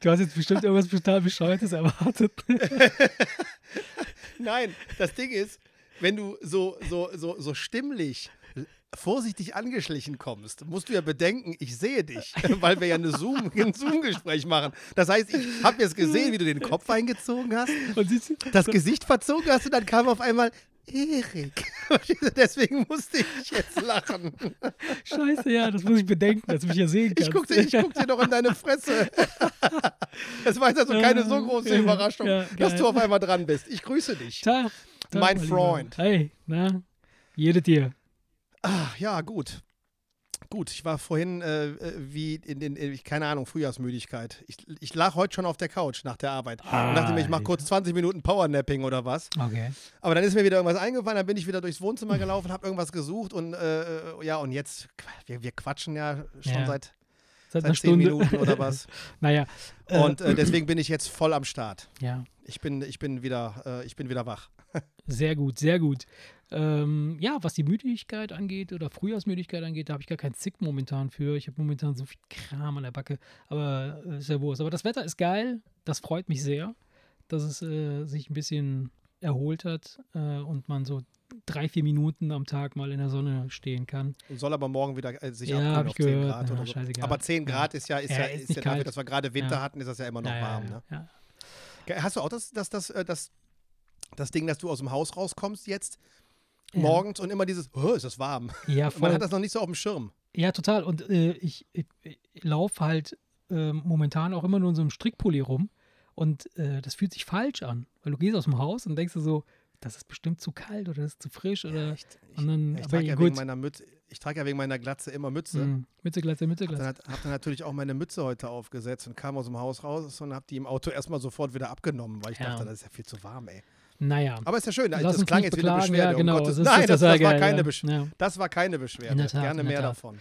du hast jetzt bestimmt irgendwas total Bescheuertes erwartet. Nein, das Ding ist, wenn du so, so, so, so stimmlich vorsichtig angeschlichen kommst, musst du ja bedenken, ich sehe dich, weil wir ja eine Zoom, ein Zoom-Gespräch machen. Das heißt, ich habe jetzt gesehen, wie du den Kopf eingezogen hast, das Gesicht verzogen hast und dann kam auf einmal Erik. Deswegen musste ich jetzt lachen. Scheiße, ja, das muss ich bedenken, dass du mich ja sehen kannst. Ich gucke dir, guck dir doch in deine Fresse. Das war jetzt also keine so große Überraschung, ja, dass du auf einmal dran bist. Ich grüße dich. Tag, Tag mein Freund. Hey, na, jede dir. Ach, ja, gut. Gut, ich war vorhin äh, äh wie in den, in, keine Ahnung, Frühjahrsmüdigkeit. Ich, ich lag heute schon auf der Couch nach der Arbeit ah, und dachte mir, ich mache kurz 20 Minuten Powernapping oder was. Okay. Aber dann ist mir wieder irgendwas eingefallen, dann bin ich wieder durchs Wohnzimmer gelaufen, habe irgendwas gesucht und äh, äh, ja, und jetzt, wir, wir quatschen ja schon ja. seit, seit, seit 10 Stunde. Minuten oder was. naja. Und äh, deswegen bin ich jetzt voll am Start. Ja. Ich bin, ich bin wieder, äh, ich bin wieder wach. Sehr gut, sehr gut. Ähm, ja, was die Müdigkeit angeht oder Frühjahrsmüdigkeit angeht, da habe ich gar keinen Zick momentan für. Ich habe momentan so viel Kram an der Backe, aber äh, ist ja Wurst. Aber das Wetter ist geil, das freut mich sehr, dass es äh, sich ein bisschen erholt hat äh, und man so drei, vier Minuten am Tag mal in der Sonne stehen kann. Soll aber morgen wieder äh, sich ja, abkühlen auf 10 gehört. Grad oder ja, so. Aber 10 Grad ja. ist ja, ist ja, ist, ist ja dafür, dass wir gerade Winter hatten, ist das ja immer noch warm. Ne? Hast du auch das, das, das, äh, das, das Ding, dass du aus dem Haus rauskommst jetzt morgens und immer dieses, oh, ist das warm. Ja, voll. Man hat das noch nicht so auf dem Schirm. Ja, total. Und äh, ich, ich, ich laufe halt äh, momentan auch immer nur in so einem Strickpulli rum. Und äh, das fühlt sich falsch an, weil du gehst aus dem Haus und denkst du so, das ist bestimmt zu kalt oder das ist zu frisch oder. Ja, ich, ich, und dann, ich, trage ja wegen meiner Mütze, ich trage ja wegen meiner Glatze immer Mütze. Mm, Mütze, Glatze, Mütze, Glatze. Hab dann, hab dann natürlich auch meine Mütze heute aufgesetzt und kam aus dem Haus raus und habe die im Auto erstmal sofort wieder abgenommen, weil ich ja. dachte, das ist ja viel zu warm, ey. Naja. Aber ist ja schön, das klang jetzt beklagen. wieder Beschwerde. Ja, genau. Um das Nein, das, das, war keine ja. Besch ja. das war keine Beschwerde. Tat, Gerne mehr davon.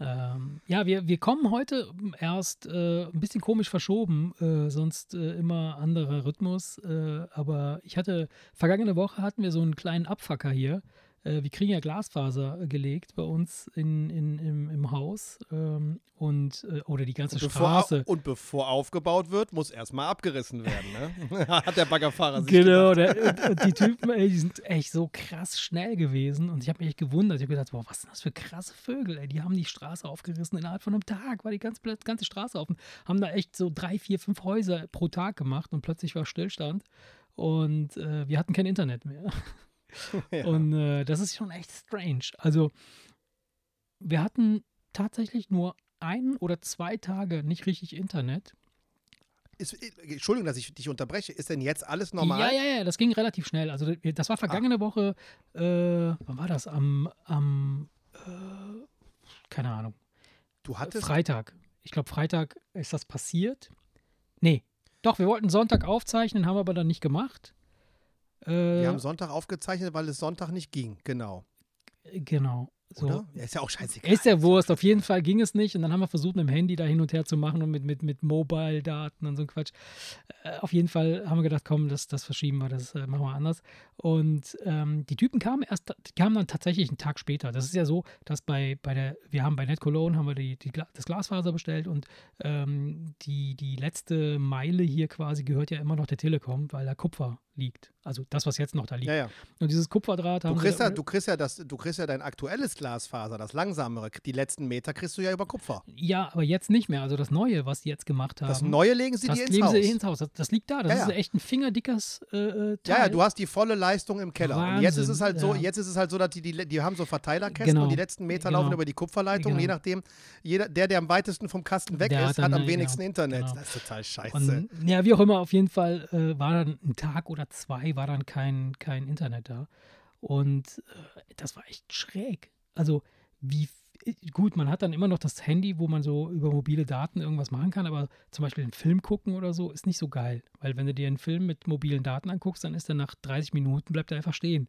Ähm, ja, wir, wir kommen heute erst äh, ein bisschen komisch verschoben, äh, sonst äh, immer anderer Rhythmus. Äh, aber ich hatte, vergangene Woche hatten wir so einen kleinen Abfacker hier wir kriegen ja Glasfaser äh, gelegt bei uns in, in, im, im Haus ähm, und äh, oder die ganze und bevor, Straße. Und bevor aufgebaut wird, muss erstmal abgerissen werden, ne? Hat der Baggerfahrer sich Genau, der, und die Typen, ey, die sind echt so krass schnell gewesen und ich habe mich echt gewundert. Ich habe gedacht, boah, was sind das für krasse Vögel, ey? Die haben die Straße aufgerissen innerhalb von einem Tag, war die ganze, ganze Straße offen. Haben da echt so drei, vier, fünf Häuser pro Tag gemacht und plötzlich war Stillstand und äh, wir hatten kein Internet mehr. ja. Und äh, das ist schon echt strange. Also, wir hatten tatsächlich nur ein oder zwei Tage nicht richtig Internet. Ist, äh, Entschuldigung, dass ich dich unterbreche. Ist denn jetzt alles normal? Ja, ja, ja, das ging relativ schnell. Also, das war vergangene ah. Woche, äh, wann war das? Am, am äh, keine Ahnung. Du hattest. Freitag. Ich glaube, Freitag ist das passiert. Nee. Doch, wir wollten Sonntag aufzeichnen, haben aber dann nicht gemacht. Wir haben äh, Sonntag aufgezeichnet, weil es Sonntag nicht ging, genau. Genau. So. Oder? Ist ja auch scheißegal. Ist ja Wurst. Auf jeden Fall ging es nicht. Und dann haben wir versucht, mit dem Handy da hin und her zu machen und mit, mit, mit Mobile-Daten und so ein Quatsch. Äh, auf jeden Fall haben wir gedacht, komm, das, das verschieben wir, das äh, machen wir anders. Und ähm, die Typen kamen erst, kamen dann tatsächlich einen Tag später. Das ist ja so, dass bei, bei der, wir haben bei NetCologne haben wir die, die, das Glasfaser bestellt und ähm, die, die letzte Meile hier quasi gehört ja immer noch der Telekom, weil da Kupfer liegt. Also das, was jetzt noch da liegt. Ja, ja. Und dieses Kupferdraht haben du kriegst, ja, du kriegst ja das, du kriegst ja dein aktuelles Glasfaser, das langsamere. Die letzten Meter kriegst du ja über Kupfer. Ja, aber jetzt nicht mehr. Also das Neue, was die jetzt gemacht haben. Das Neue legen sie das dir ins Haus. Sie ins Haus. Das, das liegt da. Das ja, ist echt ein fingerdickes äh, Teil. Ja, ja, du hast die volle Leistung im Keller. Wahnsinn, und jetzt ist es halt so, jetzt ist es halt so, dass die, die, die haben so Verteilerkästen genau. und die letzten Meter genau. laufen über die Kupferleitung. Genau. Je nachdem, jeder, der, der am weitesten vom Kasten weg der ist, hat, hat am dann, wenigsten Internet. genau. Das ist total scheiße. Und, ja, wie auch immer, auf jeden Fall äh, war dann ein Tag oder zwei, war dann kein, kein Internet da. Und äh, das war echt schräg. Also, wie gut, man hat dann immer noch das Handy, wo man so über mobile Daten irgendwas machen kann, aber zum Beispiel einen Film gucken oder so ist nicht so geil. Weil wenn du dir einen Film mit mobilen Daten anguckst, dann ist er nach 30 Minuten, bleibt er einfach stehen.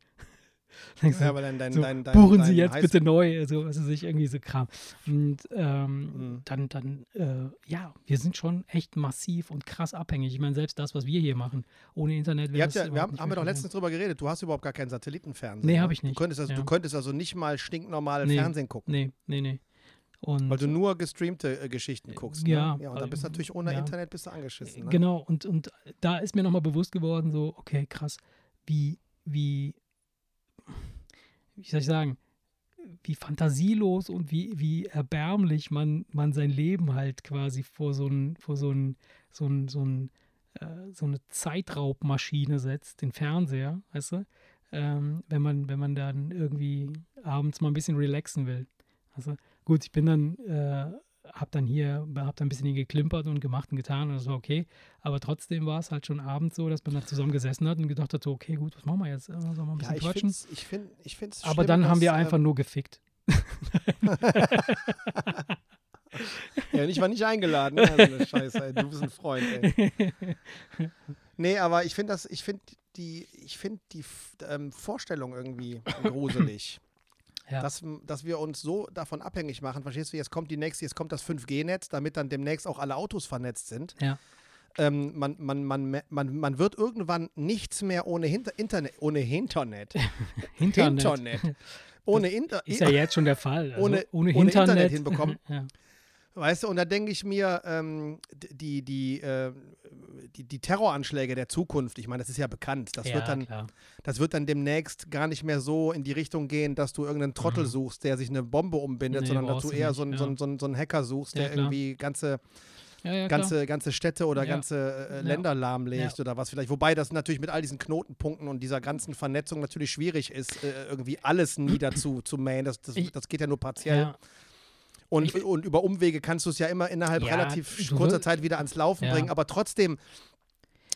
Du, Ja, aber dein, dein, so, dein, dein, buchen Sie jetzt Heiß- bitte neu, also was weiß ich, irgendwie so Kram. Und ähm, Mhm. dann, dann äh, ja, wir sind schon echt massiv und krass abhängig. Ich meine, selbst das, was wir hier machen, ohne Internet wäre das ja, wir haben, haben wir doch letztens drüber geredet. Du hast überhaupt gar keinen Satellitenfernsehen. Nee, ne? hab ich Du nicht. könntest, also, Ja. du könntest also nicht mal stinknormal Nee. Fernsehen gucken. Nee, nee, nee. Und Weil du nur gestreamte äh, Geschichten guckst. ja, Ne? ja und dann äh, bist du natürlich ohne ja. Internet bist du angeschissen. Ne? Genau, und, und da ist mir nochmal bewusst geworden, so, okay, krass, wie, wie, wie soll ich sagen, wie fantasielos und wie, wie erbärmlich man, man sein Leben halt quasi vor so ein, vor so ein, so ein, so ein, äh, so eine Zeitraubmaschine setzt, den Fernseher, weißt du? Ähm, wenn man, wenn man dann irgendwie abends mal ein bisschen relaxen will. Also gut, ich bin dann, äh, hab dann hier, hab dann ein bisschen hier geklimpert und gemacht und getan und das war okay. Aber trotzdem war es halt schon abends so, dass man da zusammen gesessen hat und gedacht hat, so, okay, gut, was machen wir jetzt? Sollen wir ein bisschen Ja, ich quatschen? find's, ich find, ich find's Aber schlimm, dann haben wir einfach ähm, nur gefickt. Ja, und ich war nicht eingeladen. Also eine Scheiße, ey. du bist ein Freund, ey. Nee, aber ich finde das, ich finde die, ich finde die ähm, Vorstellung irgendwie gruselig. Ja. Dass, dass wir uns so davon abhängig machen, verstehst du, jetzt kommt die nächste, jetzt kommt das 5G-Netz, damit dann demnächst auch alle Autos vernetzt sind. Ja. Ähm, man, man, man, man, man wird irgendwann nichts mehr ohne Hinter Internet, ohne Internet. Internet. Internet. Ohne Inter Ist ja jetzt schon der Fall. Also Ohne- ohne, ohne Internet, Internet hinbekommen. ja. Weißt du, und da denke ich mir, ähm, die, die, äh, die, die Terroranschläge der Zukunft, ich meine, das ist ja bekannt, das, ja, wird dann, klar. das wird dann demnächst gar nicht mehr so in die Richtung gehen, dass du irgendeinen Trottel Mhm. suchst, der sich eine Bombe umbindet, Nee, sondern dass du eher nicht, so, einen, ja. so, einen, so, einen, so einen Hacker suchst, der irgendwie ganze, Ja, ja, klar. ganze, ganze Städte oder Ja. ganze äh. Länder lahmlegt oder was vielleicht. Wobei das natürlich mit all diesen Knotenpunkten und dieser ganzen Vernetzung natürlich schwierig ist, äh, irgendwie alles niederzu zu mähen. Das, das, Ich- das geht ja nur partiell. Ja. Und, Ich- und über Umwege kannst du es ja immer innerhalb Ja, relativ kurzer Zeit wieder ans Laufen Ja. bringen. Aber trotzdem,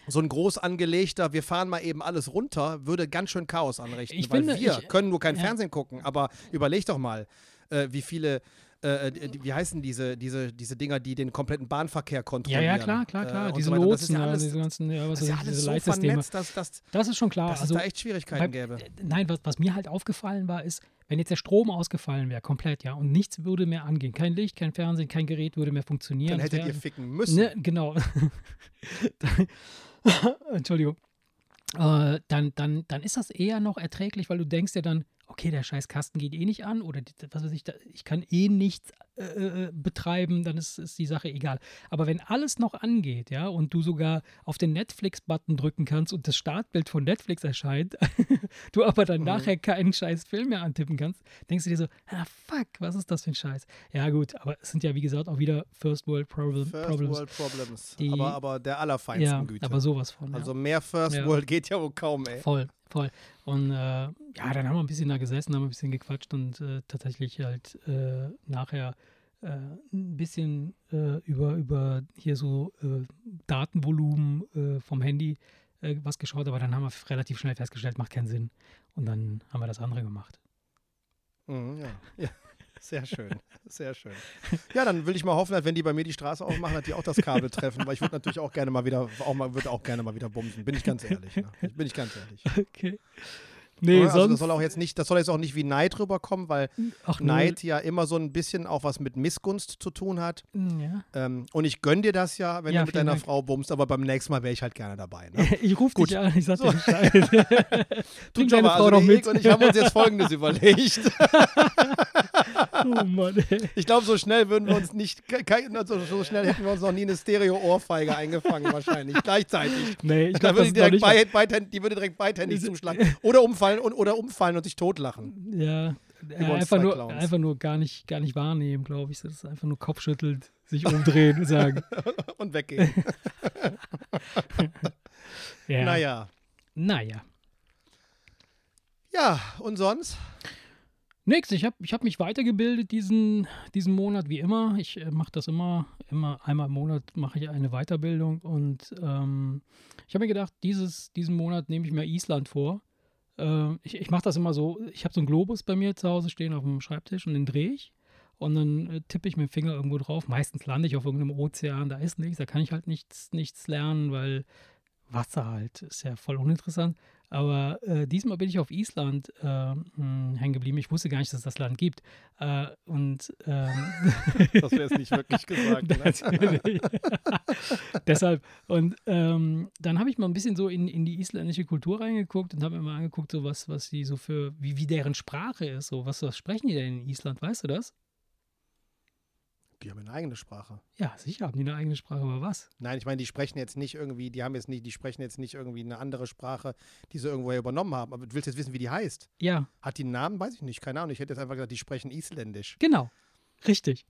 so ein groß angelegter, wir fahren mal eben alles runter, würde ganz schön Chaos anrichten. Ich weil finde, wir ich- können nur kein ja. Fernsehen gucken. Aber überleg doch mal, äh, wie viele. Äh, die, wie heißen diese, diese, diese Dinger, die den kompletten Bahnverkehr ja, kontrollieren? ja, klar, klar, äh, klar. und diese so das ist Lotsen, ja ja, alles, diese ganzen, ja, was das ist ja alles so Leitsysteme. vernetzt, dass, dass, Das ist schon klar. dass also, es da echt Schwierigkeiten beim- gäbe. äh, Nein, was, was mir halt aufgefallen war, ist, wenn jetzt der Strom ausgefallen wäre, komplett, ja, und nichts würde mehr angehen. Kein Licht, kein Fernsehen, kein Gerät würde mehr funktionieren. Dann hättet wär- ihr ficken müssen. Ne, genau. Entschuldigung. Äh, dann, dann, dann ist das eher noch erträglich, weil du denkst ja dann, okay, der scheiß Kasten geht eh nicht an oder was weiß ich, ich kann eh nichts äh, äh, betreiben, dann ist, ist die Sache egal. Aber wenn alles noch angeht, ja, und du sogar auf den Netflix-Button drücken kannst und das Startbild von Netflix erscheint, du aber dann Mhm. nachher keinen scheiß Film mehr antippen kannst, denkst du dir so, ah fuck, was ist das für ein Scheiß? Ja gut, aber es sind ja wie gesagt auch wieder First World Problem, First Problems. World Problems. Die- aber, aber der allerfeinsten Ja, Güte. aber sowas von. also ja. mehr First Ja. World geht ja wohl kaum, ey. Voll, voll. Und äh, ja, dann haben wir ein bisschen da gesessen, haben ein bisschen gequatscht und äh, tatsächlich halt äh, nachher äh, ein bisschen äh, über, über hier so äh, Datenvolumen äh, vom Handy äh, was geschaut, aber dann haben wir relativ schnell festgestellt, macht keinen Sinn. Und dann haben wir das andere gemacht. Mhm, ja. ja. Sehr schön, sehr schön. Ja, dann will ich mal hoffen, dass wenn die bei mir die Straße aufmachen, dass die auch das Kabel treffen, weil ich würde natürlich auch gerne mal wieder, auch mal, würde auch gerne mal wieder bumsen, bin ich ganz ehrlich. Ne? Bin ich ganz ehrlich. Okay. Nee, also das sonst. soll auch jetzt nicht, das soll jetzt auch nicht wie Neid rüberkommen, weil ach. Neid ja immer so ein bisschen auch was mit Missgunst zu tun hat. Ja. Ähm, und ich gönn dir das ja, wenn Ja, du mit deiner Dank. Frau bummst, aber beim nächsten Mal wäre ich halt gerne dabei. Ne? Ich rufe Gut. dich an, ich sag So. dir Bescheid. Bring deine Frau also der mit. Und ich haben uns jetzt Folgendes überlegt. Oh Mann, ey. Ich glaube, so schnell würden wir uns nicht, so schnell hätten wir uns noch nie eine Stereo-Ohrfeige eingefangen, wahrscheinlich. Gleichzeitig. Nee, ich glaube, die, beid, beidhänd- die würde direkt beidhändig zuschlagen. Oder umfallen, und, oder umfallen und sich totlachen. Ja, äh, einfach nur, Clowns. einfach nur gar nicht, gar nicht wahrnehmen, glaube ich. Das ist einfach nur Kopfschüttelt, sich umdrehen und sagen. Und weggehen. Ja. Naja. Naja. Ja, und sonst? Nix, ich habe ich hab mich weitergebildet diesen, diesen Monat, wie immer. Ich äh, mache das immer, immer einmal im Monat mache ich eine Weiterbildung und ähm, ich habe mir gedacht, dieses, diesen Monat nehme ich mir Island vor. Äh, ich ich mache das immer so, ich habe so einen Globus bei mir zu Hause stehen auf dem Schreibtisch und den drehe ich und dann äh, tippe ich mit dem Finger irgendwo drauf. Meistens lande ich auf irgendeinem Ozean, da ist nichts, da kann ich halt nichts, nichts lernen, weil Wasser halt ist ja voll uninteressant. Aber äh, diesmal bin ich auf Island äh, hängen geblieben. Ich wusste gar nicht, dass es das Land gibt. Äh, und ähm, Das wäre es nicht wirklich gesagt. Ne? Deshalb. Und ähm, dann habe ich mal ein bisschen so in, in die isländische Kultur reingeguckt und habe mir mal angeguckt, so was, was die so für, wie, wie deren Sprache ist. So, was, was sprechen die denn in Island? Weißt du das? Die haben eine eigene Sprache. Ja, sicher haben die eine eigene Sprache, aber was? Nein, ich meine, die sprechen jetzt nicht irgendwie, die haben jetzt nicht, die sprechen jetzt nicht irgendwie eine andere Sprache, die sie irgendwoher übernommen haben. Aber du willst jetzt wissen, wie die heißt? Ja, Hat die einen Namen? Weiß ich nicht, keine Ahnung. Ich hätte jetzt einfach gesagt, die sprechen Isländisch. genau. Richtig.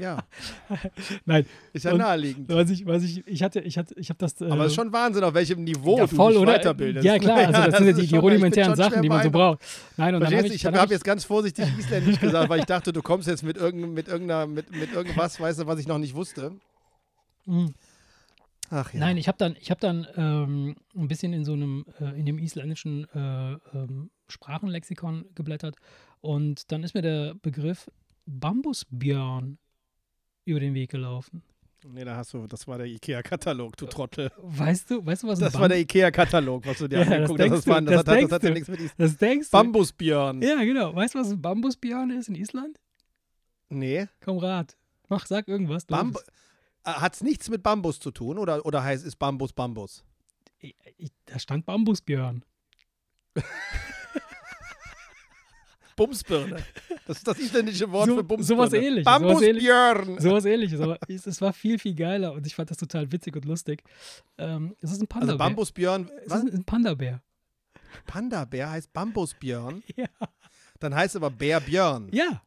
Ja, Nein, ist ja Und- naheliegend. was ich, was ich, ich hatte, ich hatte, ich habe das. Äh, Aber es ist schon Wahnsinn, auf welchem Niveau ja, du voll, dich oder? weiterbildest. Ja, klar, also das, sind ja die, die rudimentären Sachen, die man so braucht. Nein, und dann Verstehst du? ich, Ich dann habe hab jetzt ganz vorsichtig Isländisch gesagt, weil ich dachte, du kommst jetzt mit, irgendeinem, mit, irgendeiner, mit, mit irgendwas, weißt du, was ich noch nicht wusste. Mhm. Ach ja. Nein, ich habe dann, ich habe dann ähm, ein bisschen in so einem, äh, in dem isländischen äh, ähm, Sprachenlexikon geblättert und dann ist mir der Begriff Bambusbjörn über den Weg gelaufen. Nee, da hast du, das war der Ikea-Katalog, du Trottel. Weißt du, weißt du, was Das war Bam- der Ikea-Katalog, was du dir Ja, angeguckt hast. Das, war, das, das hat, das, hat ja nichts mit Is Das denkst du? Bambusbjörn. Ja, genau. Weißt du, was ein Bambusbjörn ist in Island? Nee. Komm, rat. Mach, sag irgendwas. Hat es nichts mit Bambus zu tun oder, oder heißt ist Bambus Bambus? Ich, ich, da stand Bambusbjörn. Bumsbirne. Das ist das isländische Wort So- für Bumsbirne. sowas ähnliches, Bambusbjörn. Sowas ähnliches, aber es, es war viel, viel geiler und ich fand das total witzig und lustig. Ähm, es ist ein Also Panda-Bär. Bambusbjörn, es was? ist ein Panda-Bär. Panda-Bär heißt Bambusbjörn. Ja. Dann heißt es aber Bärbjörn. ja.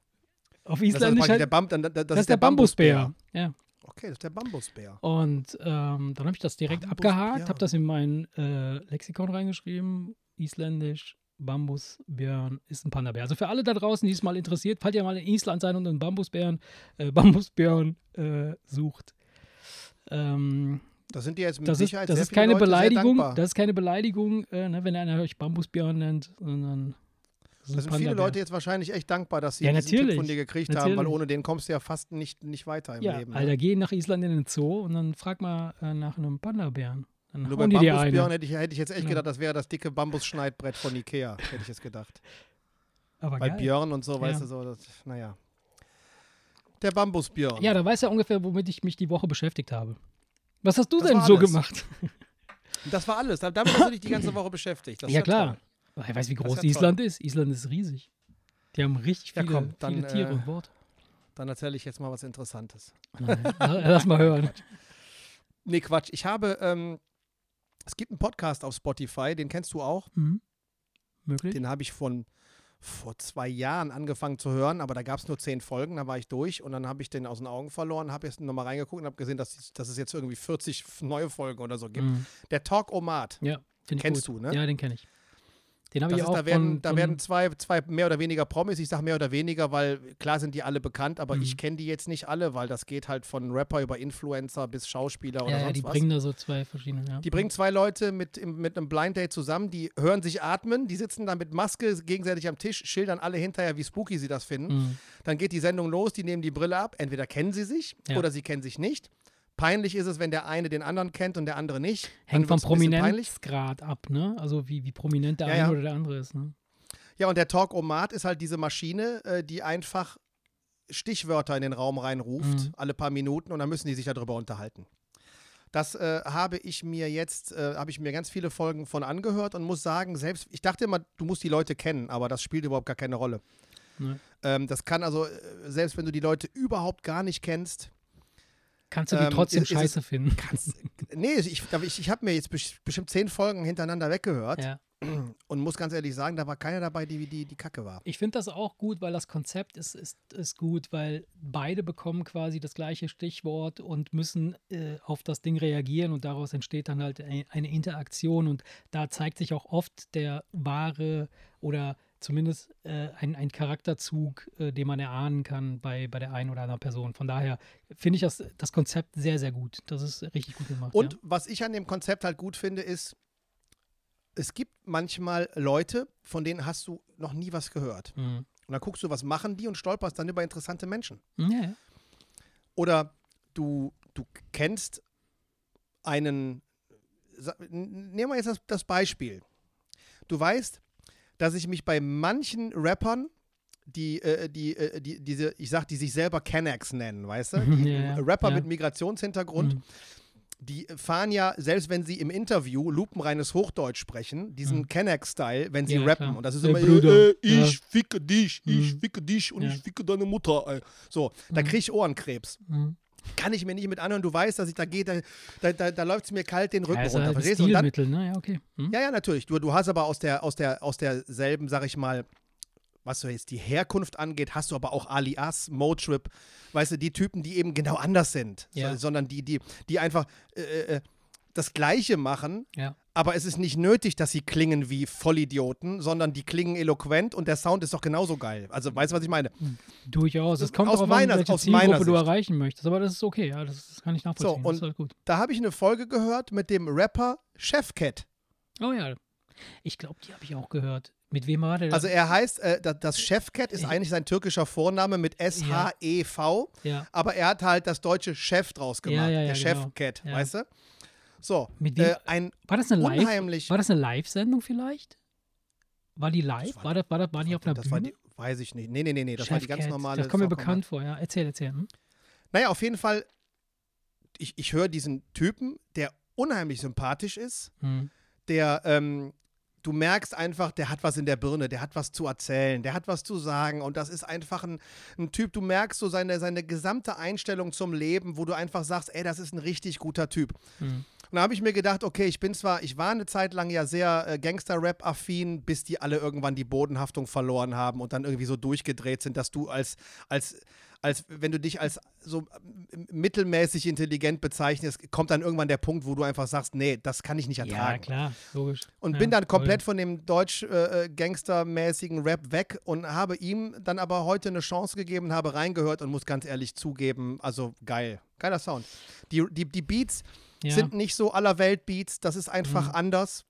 Auf Das ist, Isländisch praktisch halt, der Bam, dann, das, das, ist der Bambusbär. Ja. Okay, das ist der Bambusbär. Und ähm, dann habe ich das direkt Bambusbär. abgehakt, habe das in mein äh, Lexikon reingeschrieben. Isländisch, Bambusbären ist ein Panda-Bär. Also für alle da draußen, die es mal interessiert, falls ihr mal in Island seid und einen Bambusbären, äh, Bambusbären äh, sucht. Ähm, Das sind die jetzt mit das ist, Sicherheit das sehr ist keine Leute Beleidigung, das ist keine Beleidigung, äh, ne, wenn einer euch Bambusbären nennt, sondern das ist sind viele. Leute jetzt wahrscheinlich echt dankbar, dass sie Ja, diesen Tipp natürlich. von dir gekriegt haben, weil Natürlich. ohne den kommst du ja fast nicht, nicht weiter im Ja, Leben. ne? Alter, geh nach Island in den Zoo und dann frag mal äh, nach einem Panda-Bären. Dann Nur bei die Bambusbjörn hätte ich, hätte ich jetzt echt Ja. gedacht, das wäre das dicke Bambusschneidbrett von Ikea, hätte ich jetzt gedacht. Aber Weil geil. Björn und so, weißt Ja. du, so, das, naja. Der Bambusbjörn. Ja, da weiß er ungefähr, womit ich mich die Woche beschäftigt habe. Was hast du Das denn so gemacht? Das war alles. Damit hast du dich die ganze Woche beschäftigt. Das ja, klar. toll. Ich weiß, wie groß ja Island ist. Island ist riesig. Die haben richtig Ja, viele, komm, dann, viele Tiere äh, und Worte. Dann erzähle ich jetzt mal was Interessantes. Nein, Lass mal hören. Nee, Quatsch. Ich habe, ähm, es gibt einen Podcast auf Spotify, den kennst du auch. Mhm. Möglich? Den habe ich von vor zwei Jahren angefangen zu hören, aber da gab es nur zehn Folgen, da war ich durch und dann habe ich den aus den Augen verloren, habe jetzt nochmal reingeguckt und habe gesehen, dass, dass es jetzt irgendwie 40 neue Folgen oder so gibt. Mhm. Der Talk-O-Mat. Ja, finde ich Kennst du, ne? Ja, den kenne ich. Den habe ich auch da werden, von, da werden zwei, zwei mehr oder weniger Promis. Ich sage mehr oder weniger, weil klar sind die alle bekannt, aber Mhm. ich kenne die jetzt nicht alle, weil das geht halt von Rapper über Influencer bis Schauspieler oder ja, ja, sonst die was. bringen da so zwei verschiedene. Ja. Die bringen zwei Leute mit, mit einem Blind Date zusammen, die hören sich atmen, die sitzen dann mit Maske gegenseitig am Tisch, schildern alle hinterher, wie spooky sie das finden. Mhm. Dann geht die Sendung los, die nehmen die Brille ab. Entweder kennen sie sich Ja. oder sie kennen sich nicht. Peinlich ist es, wenn der eine den anderen kennt und der andere nicht. Hängt vom. Prominenzgrad ab, ne? Also wie, wie prominent der Ja, eine ja. oder der andere ist, ne? Ja, und der Talk-O-Mat ist halt diese Maschine, äh, die einfach Stichwörter in den Raum reinruft, Mhm. alle paar Minuten, und dann müssen die sich darüber unterhalten. Das äh, habe ich mir jetzt, äh, habe ich mir ganz viele Folgen von angehört und muss sagen, selbst, ich dachte immer, du musst die Leute kennen, aber das spielt überhaupt gar keine Rolle. Ne? Ähm, das kann also, äh, selbst wenn du die Leute überhaupt gar nicht kennst, Kannst du die Ähm, trotzdem ist- ist es- scheiße finden? kannst, nee, ich, ich, ich habe mir jetzt bestimmt zehn Folgen hintereinander weggehört Ja. und muss ganz ehrlich sagen, da war keiner dabei, die, die, die Kacke war. Ich finde das auch gut, weil das Konzept ist, ist, ist gut, weil beide bekommen quasi das gleiche Stichwort und müssen äh, auf das Ding reagieren und daraus entsteht dann halt ein- eine Interaktion und da zeigt sich auch oft der wahre oder zumindest äh, ein, ein Charakterzug, äh, den man erahnen kann bei, bei der einen oder anderen Person. Von daher finde ich das, das Konzept sehr, sehr gut. Das ist richtig gut gemacht. Und ja. was ich an dem Konzept halt gut finde, ist, es gibt manchmal Leute, von denen hast du noch nie was gehört. Mhm. Und dann guckst du, was machen die und stolperst dann über interessante Menschen. Ja, ja. Oder du, du kennst einen, nehmen wir jetzt das, das Beispiel. du weißt, dass ich mich bei manchen Rappern, die, äh, die, äh, die, diese, ich sag, die sich selber Kennex nennen, weißt du? Die Ja, ja, Rapper ja. mit Migrationshintergrund, Mhm. die fahren ja, selbst wenn sie im Interview lupenreines Hochdeutsch sprechen, diesen Mhm. Kennex-Style, wenn sie Ja, rappen. klar. Und das ist immer, äh, äh, ich ja. ficke dich, ich Mhm. ficke dich und Ja. ich ficke deine Mutter. So, da Mhm. kriege ich Ohrenkrebs. Mhm. Kann ich mir nicht mit anhören. Du weißt, dass ich da gehe, da, da, da, da läuft es mir kalt den Rücken Ja, ist runter. halt Verstehst du? Dann, ne? Ja, okay. Mhm. ja, ja, natürlich. Du, du hast aber aus, der, aus, der, aus derselben, sag ich mal, was so jetzt die Herkunft angeht, hast du aber auch Alias, Motrip, weißt du, die Typen, die eben genau anders sind, Ja. so, sondern die, die, die einfach äh, äh, das Gleiche machen, Ja. Aber es ist nicht nötig, dass sie klingen wie Vollidioten, sondern die klingen eloquent und der Sound ist doch genauso geil. Also, weißt du, was ich meine? Durchaus. Es kommt Aus auch meiner- an, welche aus Zielgruppe meiner du Sicht. erreichen möchtest. Aber das ist okay, ja, das, das kann ich nachvollziehen. das und- ist halt gut. Da habe ich eine Folge gehört mit dem Rapper Chefcat. Oh ja. Ich glaube, die habe ich auch gehört. Mit wem war der? Also er heißt, äh, da- das Chefcat ist Ich- eigentlich sein türkischer Vorname mit S-H-E-V, ja. aber er hat halt das deutsche Chef draus gemacht, Ja, ja, ja, der genau. Chefcat, Ja. weißt du? So, Mit wem- äh, ein War das eine Live? unheimlich. War das eine Live-Sendung vielleicht? War die live? war- War das, war das, waren die auf einer das war Bühne? die, weiß ich nicht. Nee, nee, nee, nee, das war die ganz Chefcat. normale. Das kommt mir bekannt vor, ja. Erzähl, erzähl. Hm? Naja, auf jeden Fall, ich, ich höre diesen Typen, der unheimlich sympathisch ist, Hm. der, ähm, du merkst einfach, der hat was in der Birne, der hat was zu erzählen, der hat was zu sagen und das ist einfach ein, ein Typ, du merkst so seine, seine gesamte Einstellung zum Leben, wo du einfach sagst, ey, das ist ein richtig guter Typ. Hm. Und da habe ich mir gedacht, okay, ich bin zwar, ich war eine Zeit lang ja sehr äh, Gangster-Rap-affin, bis die alle irgendwann die Bodenhaftung verloren haben und dann irgendwie so durchgedreht sind, dass du als, als, als wenn du dich als so ähm, mittelmäßig intelligent bezeichnest, kommt dann irgendwann der Punkt, wo du einfach sagst, nee, das kann ich nicht Ja, ertragen. klar, logisch. Und ja, bin dann komplett voll. von dem deutsch-gangstermäßigen Rap weg und habe ihm dann aber heute eine Chance gegeben, habe reingehört und muss ganz ehrlich zugeben, also geil. Geiler Sound. Die, die, die Beats ja. sind nicht so aller Welt Beats, das ist einfach Mhm. anders.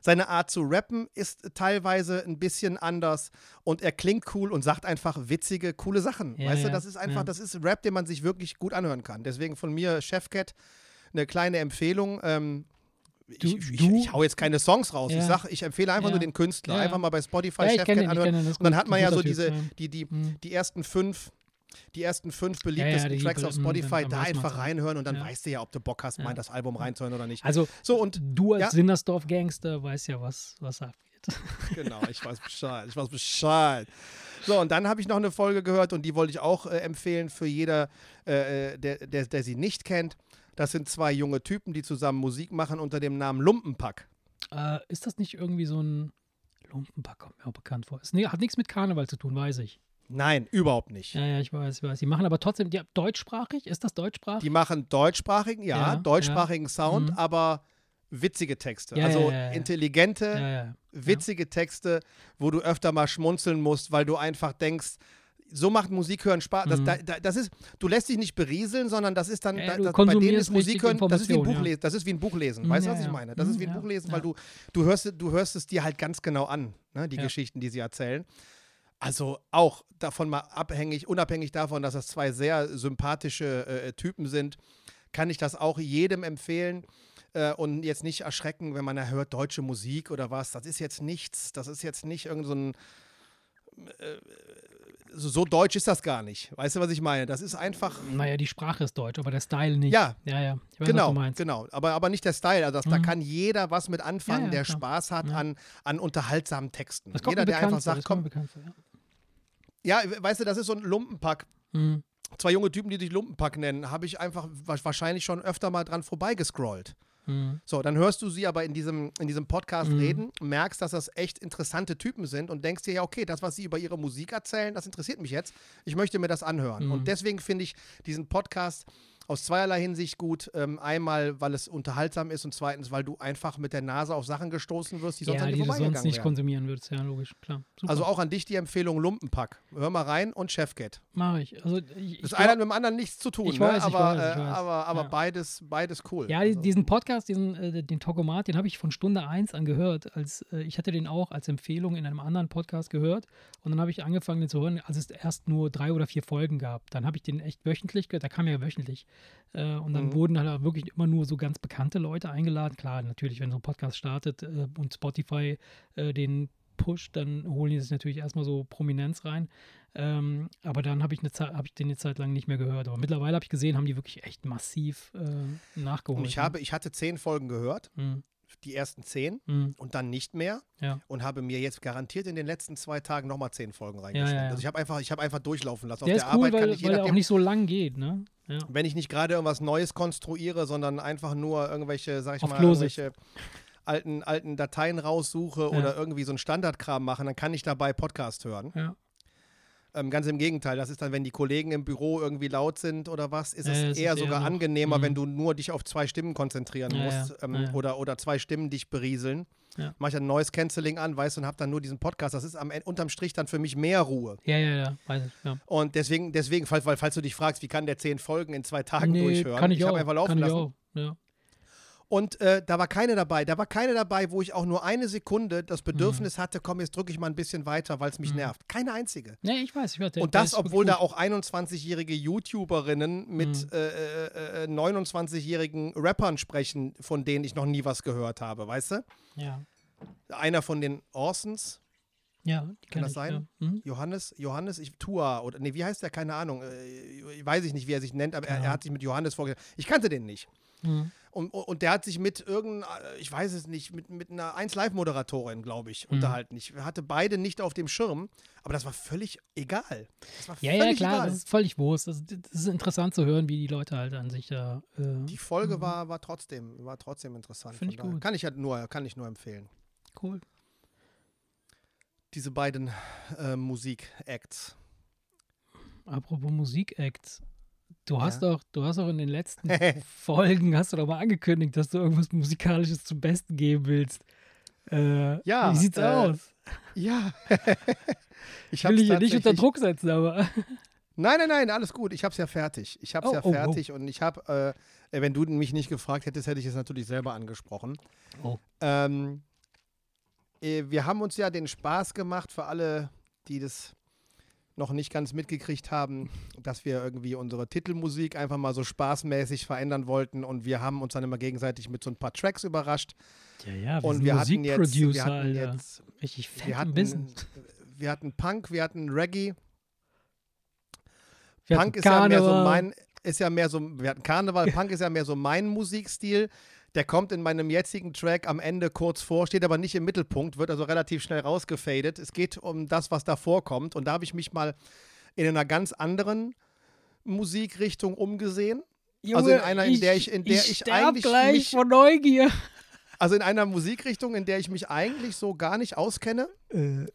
Seine Art zu rappen ist teilweise ein bisschen anders und er klingt cool und sagt einfach witzige, coole Sachen. Ja, weißt du, das ist einfach, das ist Rap, den man sich wirklich gut anhören kann. Deswegen von mir Chefcat eine kleine Empfehlung. Ähm, Du- ich, ich, du- ich hau jetzt keine Songs raus. Ich Ja. sag, ich empfehle einfach Ja. nur den Künstler. Ja. Einfach mal bei Spotify ja, ich Chefcat ich anhören. den. Und dann hat man ja so diese, die, die, Mhm. die ersten fünf, die ersten fünf ja, beliebtesten die Tracks auf Spotify, dann- dann da einfach reinhören und dann Ja. weißt du ja, ob du Bock hast, mal Ja. in das Album reinzuhören oder nicht. Also, So, und du als ja. Sinnersdorf-Gangster weißt ja, was, was abgeht. genau, ich weiß Bescheid, ich weiß Bescheid. So, und dann habe ich noch eine Folge gehört und die wollte ich auch äh, empfehlen für jeder, äh, der, der, der sie nicht kennt. Das sind zwei junge Typen, die zusammen Musik machen unter dem Namen Lumpenpack. Äh, ist das nicht irgendwie so ein Lumpenpack, kommt mir auch bekannt vor. Es nee, hat nichts mit Karneval zu tun, weiß ich. Nein, überhaupt nicht. Ja, ja, ich weiß, ich weiß. Die machen aber trotzdem, ja, deutschsprachig? Ist das deutschsprachig? Die machen deutschsprachigen, ja, Ja, deutschsprachigen Sound, Mhm. aber witzige Texte. Ja, also ja, ja, ja. intelligente, ja, ja. witzige Texte, wo du öfter mal schmunzeln musst, weil du einfach denkst, so macht Musik hören Spaß. Das, Mhm. da, da, das ist, du lässt dich nicht berieseln, sondern das ist dann, Ja, da, du das, bei denen ist Musik richtig hören, das ist wie ein Information, Buch ja. lesen. Das ist wie ein Buch lesen. Mhm, weißt du, ja, was ich ja. meine? Das ist Mhm, wie ein ja, Buch lesen, ja. weil du, du hörst, du hörst es dir halt ganz genau an, ne, die Ja. Geschichten, die sie erzählen. Also auch davon mal abhängig, unabhängig davon, dass das zwei sehr sympathische äh, Typen sind, kann ich das auch jedem empfehlen äh, und jetzt nicht erschrecken, wenn man da hört deutsche Musik oder was. Das ist jetzt nichts, das ist jetzt nicht irgend so ein äh, so, so deutsch ist das gar nicht. Weißt du, was ich meine? Das ist einfach Naja, die Sprache ist deutsch, aber der Style nicht. Ja. Ja, ja. Ich weiß, genau, was du meinst. genau, aber, aber nicht der Style. Also das, da Mhm. kann jeder was mit anfangen, Ja, ja, der klar. Spaß hat an, an unterhaltsamen Texten. Das kommt Jeder, der einfach sagt, das kommt komm, ja. weißt du, das ist so ein Lumpenpack. Mhm. Zwei junge Typen, die sich Lumpenpack nennen, habe ich einfach wa- wahrscheinlich schon öfter mal dran vorbeigescrollt. Mhm. So, dann hörst du sie aber in diesem, in diesem Podcast Mhm. reden, merkst, dass das echt interessante Typen sind und denkst dir, ja, okay, das, was sie über ihre Musik erzählen, das interessiert mich jetzt. Ich möchte mir das anhören. Mhm. Und deswegen finde ich diesen Podcast aus zweierlei Hinsicht gut. Ähm, einmal, weil es unterhaltsam ist und zweitens, weil du einfach mit der Nase auf Sachen gestoßen wirst, die sonst ja, an die du sonst nicht wären. konsumieren würdest. Ja, logisch, klar. Super. Also auch an dich die Empfehlung Lumpenpack. Hör mal rein und Chefcat. Mache ich. Also, ich, Das ich eine hat mit dem anderen nichts zu tun, Ich ne? weiß, ich aber, weiß, ich äh, weiß. aber, aber Ja. beides, beides cool. ja, Also, diesen Podcast, diesen, äh, den Tokomat, den habe ich von Stunde 1 an gehört. Als, äh, ich hatte den auch als Empfehlung in einem anderen Podcast gehört. Und dann habe ich angefangen, den zu hören, als es erst nur drei oder vier Folgen gab. Dann habe ich den echt wöchentlich gehört. Da kam ja wöchentlich. Äh, und dann Mhm. wurden halt auch wirklich immer nur so ganz bekannte Leute eingeladen. Klar, natürlich, wenn so ein Podcast startet äh, und Spotify äh, den pusht, dann holen die sich natürlich erstmal so Prominenz rein. Ähm, aber dann habe ich, hab ich den eine Zeit lang nicht mehr gehört. Aber mittlerweile habe ich gesehen, haben die wirklich echt massiv äh, nachgeholt. Und ich ne? habe, ich hatte zehn Folgen gehört, Mhm. Die ersten zehn Mhm. und dann nicht mehr. Ja. Und habe mir jetzt garantiert in den letzten zwei Tagen nochmal zehn Folgen reingeschrieben. ja, ja. Also ich habe einfach, ich habe einfach durchlaufen lassen. Der Auf ist der cool, Arbeit kann weil, ich je weil er auch nachdem, nicht so lang geht, ne? Wenn ich nicht gerade irgendwas Neues konstruiere, sondern einfach nur irgendwelche, sag ich Auf mal, Klo sitzt. irgendwelche alten, alten Dateien raussuche oder irgendwie so einen Standardkram machen, dann kann ich dabei Podcast hören. Ja. Ähm, ganz im Gegenteil, das ist dann, wenn die Kollegen im Büro irgendwie laut sind oder was, ist es ist eher eher sogar noch- angenehmer, mhm. wenn du nur dich auf zwei Stimmen konzentrieren Ja, musst ja, ähm, ja. Oder, oder zwei Stimmen dich berieseln. Ja. Mach ich ein neues Canceling an, weißt du, und hab dann nur diesen Podcast. Das ist am unterm Strich dann für mich mehr Ruhe. ja, ja, ja, weiß ich. Ja. Und deswegen, deswegen falls, weil, falls du dich fragst, wie kann der zehn Folgen in zwei Tagen nee, durchhören? kann ich, auch. habe einfach laufen kann ich lassen. auch. Ja. Und äh, da war keine dabei. Da war keine dabei, wo ich auch nur eine Sekunde Mhm. das Bedürfnis hatte, komm, jetzt drücke ich mal ein bisschen weiter, weil es mich nervt. Keine einzige. Nee, ich weiß, ich weiß. Und das, obwohl da auch 21-jährige YouTuberinnen mit Mhm. äh, äh, äh, 29-jährigen Rappern sprechen, von denen ich noch nie was gehört habe, weißt du? Ja, Einer von den Orsons, ja die kenn das ich, sein? Ja. Mhm. Johannes, Johannes, ich, Tua, oder nee, wie heißt der? Keine Ahnung. Äh, weiß ich nicht, wie er sich nennt, aber er, Keine er hat sich mit Johannes vorgestellt. Ich kannte den nicht. Mhm. Und, und der hat sich mit irgendeiner, ich weiß es nicht, mit, mit einer 1Live-Moderatorin, glaube ich, Mhm. unterhalten. Ich hatte beide nicht auf dem Schirm, aber das war völlig egal. War Ja, völlig ja, klar, egal. das ist völlig Wurst. Das, das ist interessant zu hören, wie die Leute halt an sich da. Äh, Die Folge war, war, trotzdem, war trotzdem interessant. Find von ich gut. Kann ich, ja nur, kann ich nur empfehlen. cool. Diese beiden äh, Musik-Acts. Apropos Musikacts. Du hast Ja. doch, du hast doch in den letzten Folgen hast du doch mal angekündigt, dass du irgendwas Musikalisches zum Besten geben willst. Äh, Ja, Wie sieht's äh, aus? Ja. ich will dich hier nicht unter Druck setzen, aber. Nein, nein, nein, alles gut. Ich hab's ja fertig. Ich hab's Oh, ja oh, oh. fertig und ich hab, äh, äh, wenn du mich nicht gefragt hättest, hätte ich es natürlich selber angesprochen. Oh. Ähm, äh, wir haben uns ja den Spaß gemacht für alle, die das noch nicht ganz mitgekriegt haben, dass wir irgendwie unsere Titelmusik einfach mal so spaßmäßig verändern wollten und wir haben uns dann immer gegenseitig mit so ein paar Tracks überrascht Ja, ja, wir und wir hatten jetzt, wir hatten jetzt Richtig fett wir hatten, Business. wir hatten Punk, wir hatten Reggae. Wir Punk hatten ist ja mehr so mein, ist ja mehr so, wir hatten Karneval, Punk ist ja mehr so mein Musikstil. Der kommt in meinem jetzigen Track am Ende kurz vor, steht aber nicht im Mittelpunkt, wird also relativ schnell rausgefadet. Es geht um das, was da vorkommt. Und da habe ich mich mal in einer ganz anderen Musikrichtung umgesehen. also in einer, in der ich- in der ich sterb eigentlich gleich mich- vor Neugier. Also in einer Musikrichtung, in der ich mich eigentlich so gar nicht auskenne. Äh,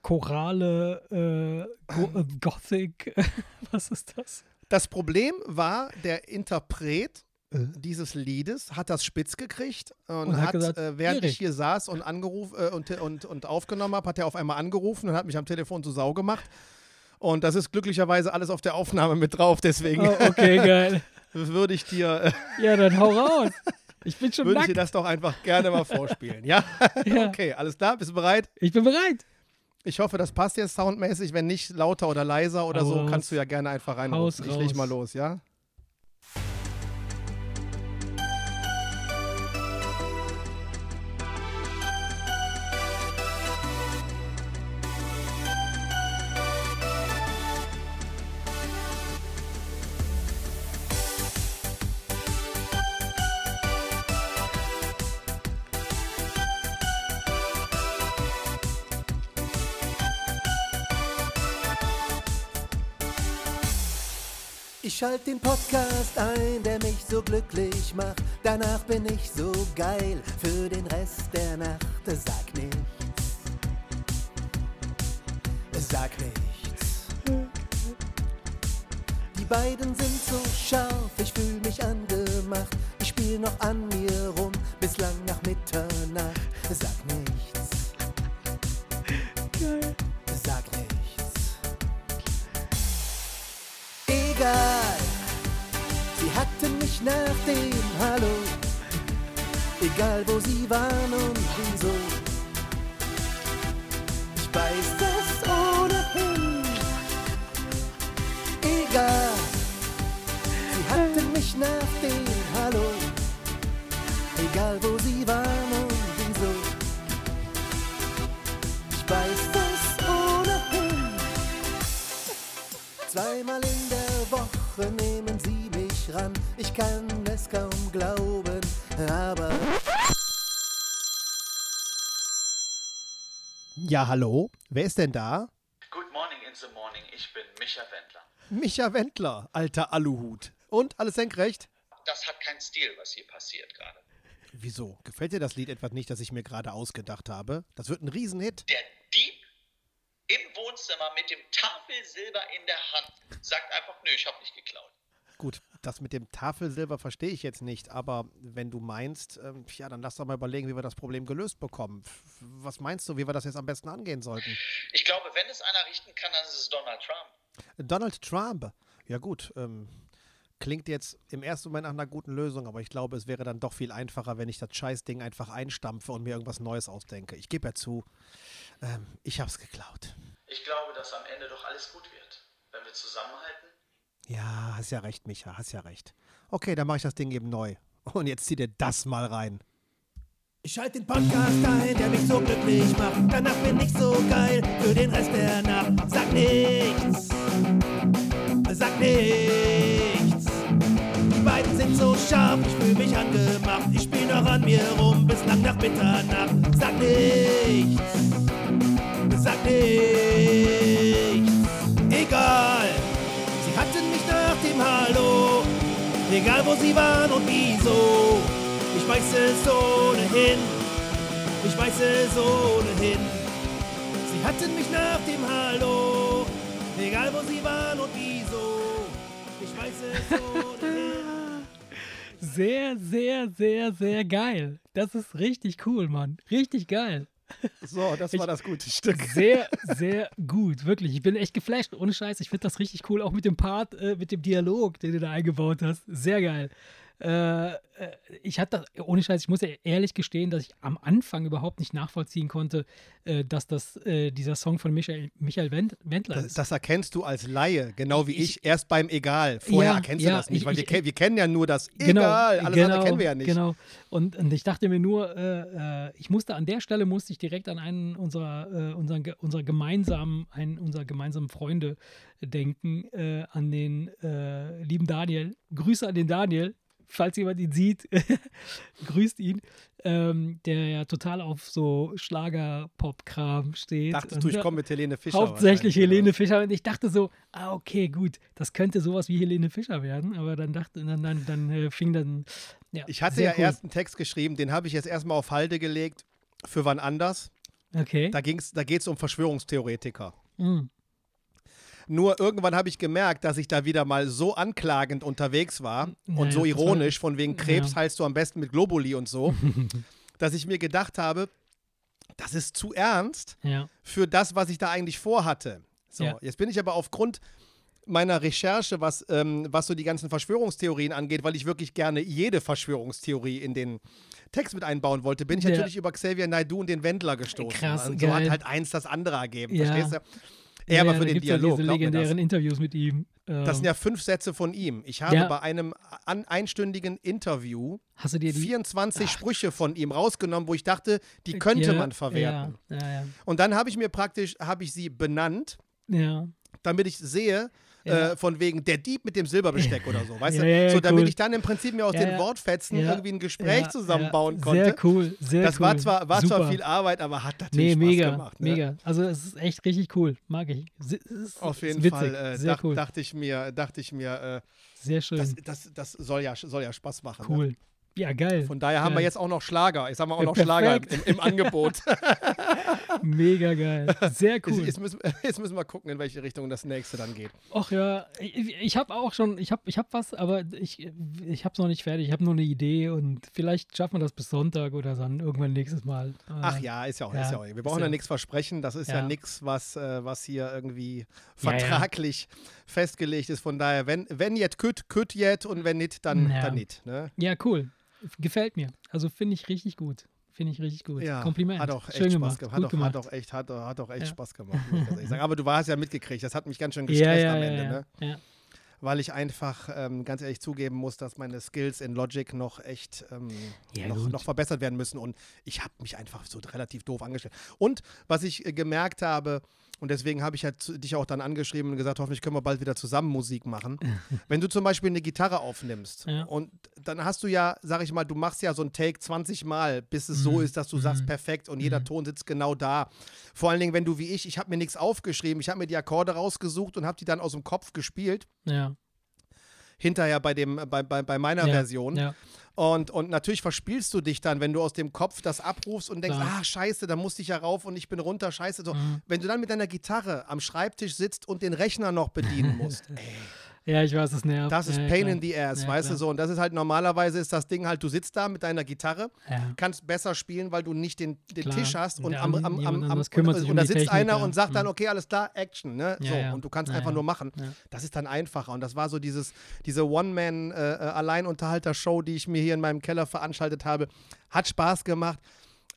Chorale, äh, Go äh, Gothic, was ist das? Das Problem war, der Interpret dieses Liedes hat das spitz gekriegt und, Und hat hat, gesagt, äh, während Erik. ich hier saß und angerufen äh, und, und, und aufgenommen habe, hat er auf einmal angerufen und hat mich am Telefon zu Sau gemacht. Und das ist glücklicherweise alles auf der Aufnahme mit drauf, deswegen Oh, okay, geil. würde ich dir, äh, Ja, dann hau raus. Ich bin schon würde ich dir nackt. das doch einfach gerne mal vorspielen. Ja? Ja, Okay, alles klar, bist du bereit? ich bin bereit. Ich hoffe, das passt jetzt soundmäßig. Wenn nicht, lauter oder leiser oder Hau so, kannst du ja gerne einfach Haus reinrufen. Ich leg raus. mal los, ja? Ich schalte den Podcast ein, der mich so glücklich macht. Danach bin ich so geil für den Rest der Nacht. Sag nichts. Sag nichts. Die beiden sind so scharf, ich fühl mich angemacht. Ich spiel noch an mir rum, bislang nach Mitternacht. Sag nichts. egal. Sie hatten mich nach dem Hallo, egal wo sie waren und wieso. Ich weiß es ohnehin, egal. Sie hatten mich nach dem Hallo, egal wo sie waren und wieso. Ich weiß es ohnehin, zweimal in der Woche nehmen sie mich ran. Ich kann es kaum glauben, aber Ja, hallo? Wer ist denn da? Good morning in the morning, ich bin Micha Wendler. Micha Wendler, alter Aluhut. Und alles senkrecht? Das hat keinen Stil, was hier passiert gerade. Wieso? Gefällt dir das Lied etwa nicht, das ich mir gerade ausgedacht habe? Das wird ein Riesenhit. Der Dieb im Wohnzimmer mit dem Tafelsilber in der Hand sagt einfach, nö, ich habe nicht geklaut. Gut, das mit dem Tafelsilber verstehe ich jetzt nicht, aber wenn du meinst, ähm, ja, dann lass doch mal überlegen, wie wir das Problem gelöst bekommen. Was meinst du, wie wir das jetzt am besten angehen sollten? Ich glaube, wenn es einer richten kann, dann ist es Donald Trump. Donald Trump. Ja gut, ähm, klingt jetzt im ersten Moment nach einer guten Lösung, aber ich glaube, es wäre dann doch viel einfacher, wenn ich das Scheißding einfach einstampfe und mir irgendwas Neues ausdenke. Ich gebe ja zu, ähm, ich hab's geklaut. Ich glaube, dass am Ende doch alles gut wird. Wenn wir zusammenhalten. Ja, hast ja recht, Micha, hast ja recht. Okay, dann mache ich das Ding eben neu. Und jetzt zieh dir das mal rein. Ich schalte den Podcast ein, der mich so glücklich macht. Danach bin ich so geil für den Rest der Nacht. Sag nichts, sag nichts. Die beiden sind so scharf, ich fühl mich angemacht. Ich spiel noch an mir rum bis lang nach Mitternacht. Sag nichts, sag nichts. Egal, sie hatten mich nach dem Hallo. Egal wo sie waren und wieso. Ich weiß es ohnehin. Ich weiß es ohnehin. Sie hatten mich nach dem Hallo. Egal wo sie waren und wieso. Ich weiß es ohnehin. Sehr, sehr, sehr, sehr geil. Das ist richtig cool, Mann. Richtig geil. So, das war das gute Stück. Sehr, sehr gut, wirklich. Ich bin echt geflasht, ohne Scheiß. Ich finde das richtig cool, auch mit dem Part, äh, mit dem Dialog, den du da eingebaut hast. Sehr geil. Äh, äh, ich hatte das, ohne Scheiß, ich muss ja ehrlich gestehen, dass ich am Anfang überhaupt nicht nachvollziehen konnte, äh, dass das äh, dieser Song von Michael, Michael Wend, Wendler Das, ist. das erkennst du als Laie, genau wie ich, Ich- erst beim Egal. Vorher Ja, erkennst ja, du das nicht, ich- weil wir, ich- wir kennen ja nur das Egal. Alles andere kennen wir ja nicht. Genau. Und, und ich dachte mir nur, äh, äh, ich musste an der Stelle musste ich direkt an einen unserer, unseren, unserer gemeinsamen, einen unserer gemeinsamen Freunde denken, an den lieben Daniel. Grüße an den Daniel, falls jemand ihn sieht, grüßt ihn, ähm, der ja total auf so Schlager-Pop-Kram steht. Dachtest Und, du, ich komme mit Helene Fischer. Hauptsächlich Helene oder? Fischer. Und ich dachte so, ah, okay, gut, das könnte sowas wie Helene Fischer werden. Aber dann dachte, dann, dann, dann äh, fing dann. Ja, Ich hatte ja cool. erst einen Text geschrieben, den habe ich jetzt erstmal auf Halde gelegt. Für wann anders. Okay. Da, ging's, da geht es um Verschwörungstheoretiker. Mm. Nur irgendwann habe ich gemerkt, dass ich da wieder mal so anklagend unterwegs war Naja, und so ironisch, von wegen Krebs Ja. heilst du am besten mit Globuli und so, dass ich mir gedacht habe, das ist zu ernst Ja. für das, was ich da eigentlich vorhatte. So, Ja. jetzt bin ich aber aufgrund meiner Recherche, was, ähm, was so die ganzen Verschwörungstheorien angeht, weil ich wirklich gerne jede Verschwörungstheorie in den Text mit einbauen wollte, bin ich Der- natürlich über Xavier Naidu und den Wendler gestoßen. Krass, und so hat halt eins das andere ergeben, Ja. verstehst du? Ja, Er aber für den ja Dialog, diese legendären Interviews mit ihm. Ähm, Das sind ja fünf Sätze von ihm. Ich habe Ja. bei einem an, einstündigen Interview hast du dir die 24 Sprüche von ihm rausgenommen, wo ich dachte, die könnte ja, man verwerten. Ja, Und dann habe ich mir praktisch, habe ich sie benannt, damit ich sehe, Ja. äh, von wegen der Dieb mit dem Silberbesteck oder so, weißt Ja, du? ja, ja, so, damit cool. ich dann im Prinzip mir aus Ja, den ja. Wortfetzen Ja, irgendwie ein Gespräch Ja, zusammenbauen ja, konnte. Sehr cool, sehr das cool. war zwar, war Super. zwar viel Arbeit, aber hat natürlich Nee, Spaß mega, gemacht. Ne? mega. Also es ist echt richtig cool. Mag ich. Ist, Auf jeden witzig. Fall äh, sehr dach, cool. dachte ich mir, dachte ich mir, sehr äh, schön. das, das, das soll ja, soll ja Spaß machen. Ne? cool. Ja, geil. Von daher haben wir Geil. jetzt auch noch Schlager. Ich sag mal auch Ja, noch Schlager im, perfekt. im Angebot. Mega geil. Sehr Jetzt- cool. Jetzt, müssen, jetzt müssen wir gucken, in welche Richtung das nächste dann geht. Ach ja, ich, ich habe auch schon, ich habe ich hab was, aber ich, ich habe es noch nicht fertig. Ich habe nur eine Idee und vielleicht schaffen wir das bis Sonntag oder dann irgendwann nächstes Mal. Äh, Ach ja, ist ja auch. Ja, ist ja auch. Wir brauchen ja, ja- nichts versprechen. Das ist ja, Ja. nichts, was, äh, was hier irgendwie vertraglich festgelegt ist. Von daher, wenn, wenn jetzt kütt, kütt jetzt und wenn nicht, dann, dann nicht. Ne? Ja, cool. Gefällt mir. Also finde ich richtig gut. Finde ich richtig gut. Ja, Kompliment. Hat auch echt Schön Spaß gemacht. gemacht. Hat, auch, gemacht. hat auch echt, hat, hat auch echt Ja. Spaß gemacht, muss ich ganz ehrlich sagen. Aber du hast ja mitgekriegt, das hat mich ganz schön gestresst ja, am Ende. Ne? weil ich einfach ähm, ganz ehrlich zugeben muss, dass meine Skills in Logic noch echt ähm, noch, noch verbessert werden müssen. Und ich habe mich einfach so relativ doof angestellt. Und was ich äh, gemerkt habe, und deswegen habe ich halt dich auch dann angeschrieben und gesagt, hoffentlich können wir bald wieder zusammen Musik machen. Wenn du zum Beispiel eine Gitarre aufnimmst Ja. und dann hast du ja, sag ich mal, du machst ja so ein Take 20 Mal, bis es so Mhm. ist, dass du sagst, Mhm. perfekt und jeder Mhm. Ton sitzt genau da. Vor allen Dingen, wenn du wie ich, ich habe mir nichts aufgeschrieben, ich habe mir die Akkorde rausgesucht und habe die dann aus dem Kopf gespielt. Ja. Hinterher bei, dem, bei, bei, bei meiner ja. Version. Ja. Und, und natürlich verspielst du dich dann, wenn du aus dem Kopf das abrufst und denkst, Klar. ah, scheiße, da musste ich ja rauf und ich bin runter, scheiße. So. Mhm. Wenn du dann mit deiner Gitarre am Schreibtisch sitzt und den Rechner noch bedienen musst, ey, ja, ich weiß, es nervt. das ist ja, Pain klar. in the ass, Ja, weißt klar. du so. Und das ist halt normalerweise ist das Ding halt, du sitzt da mit deiner Gitarre, Ja. kannst besser spielen, weil du nicht den, den. Tisch hast und am, am, am, am und, und um da die sitzt Technik, einer und sagt dann, Mhm. okay, alles klar, Action, ne? So, und du kannst einfach nur machen. Das ist dann einfacher. Und das war so dieses, diese One-Man-Alleinunterhalter-Show, die ich mir hier in meinem Keller veranstaltet habe. Hat Spaß gemacht,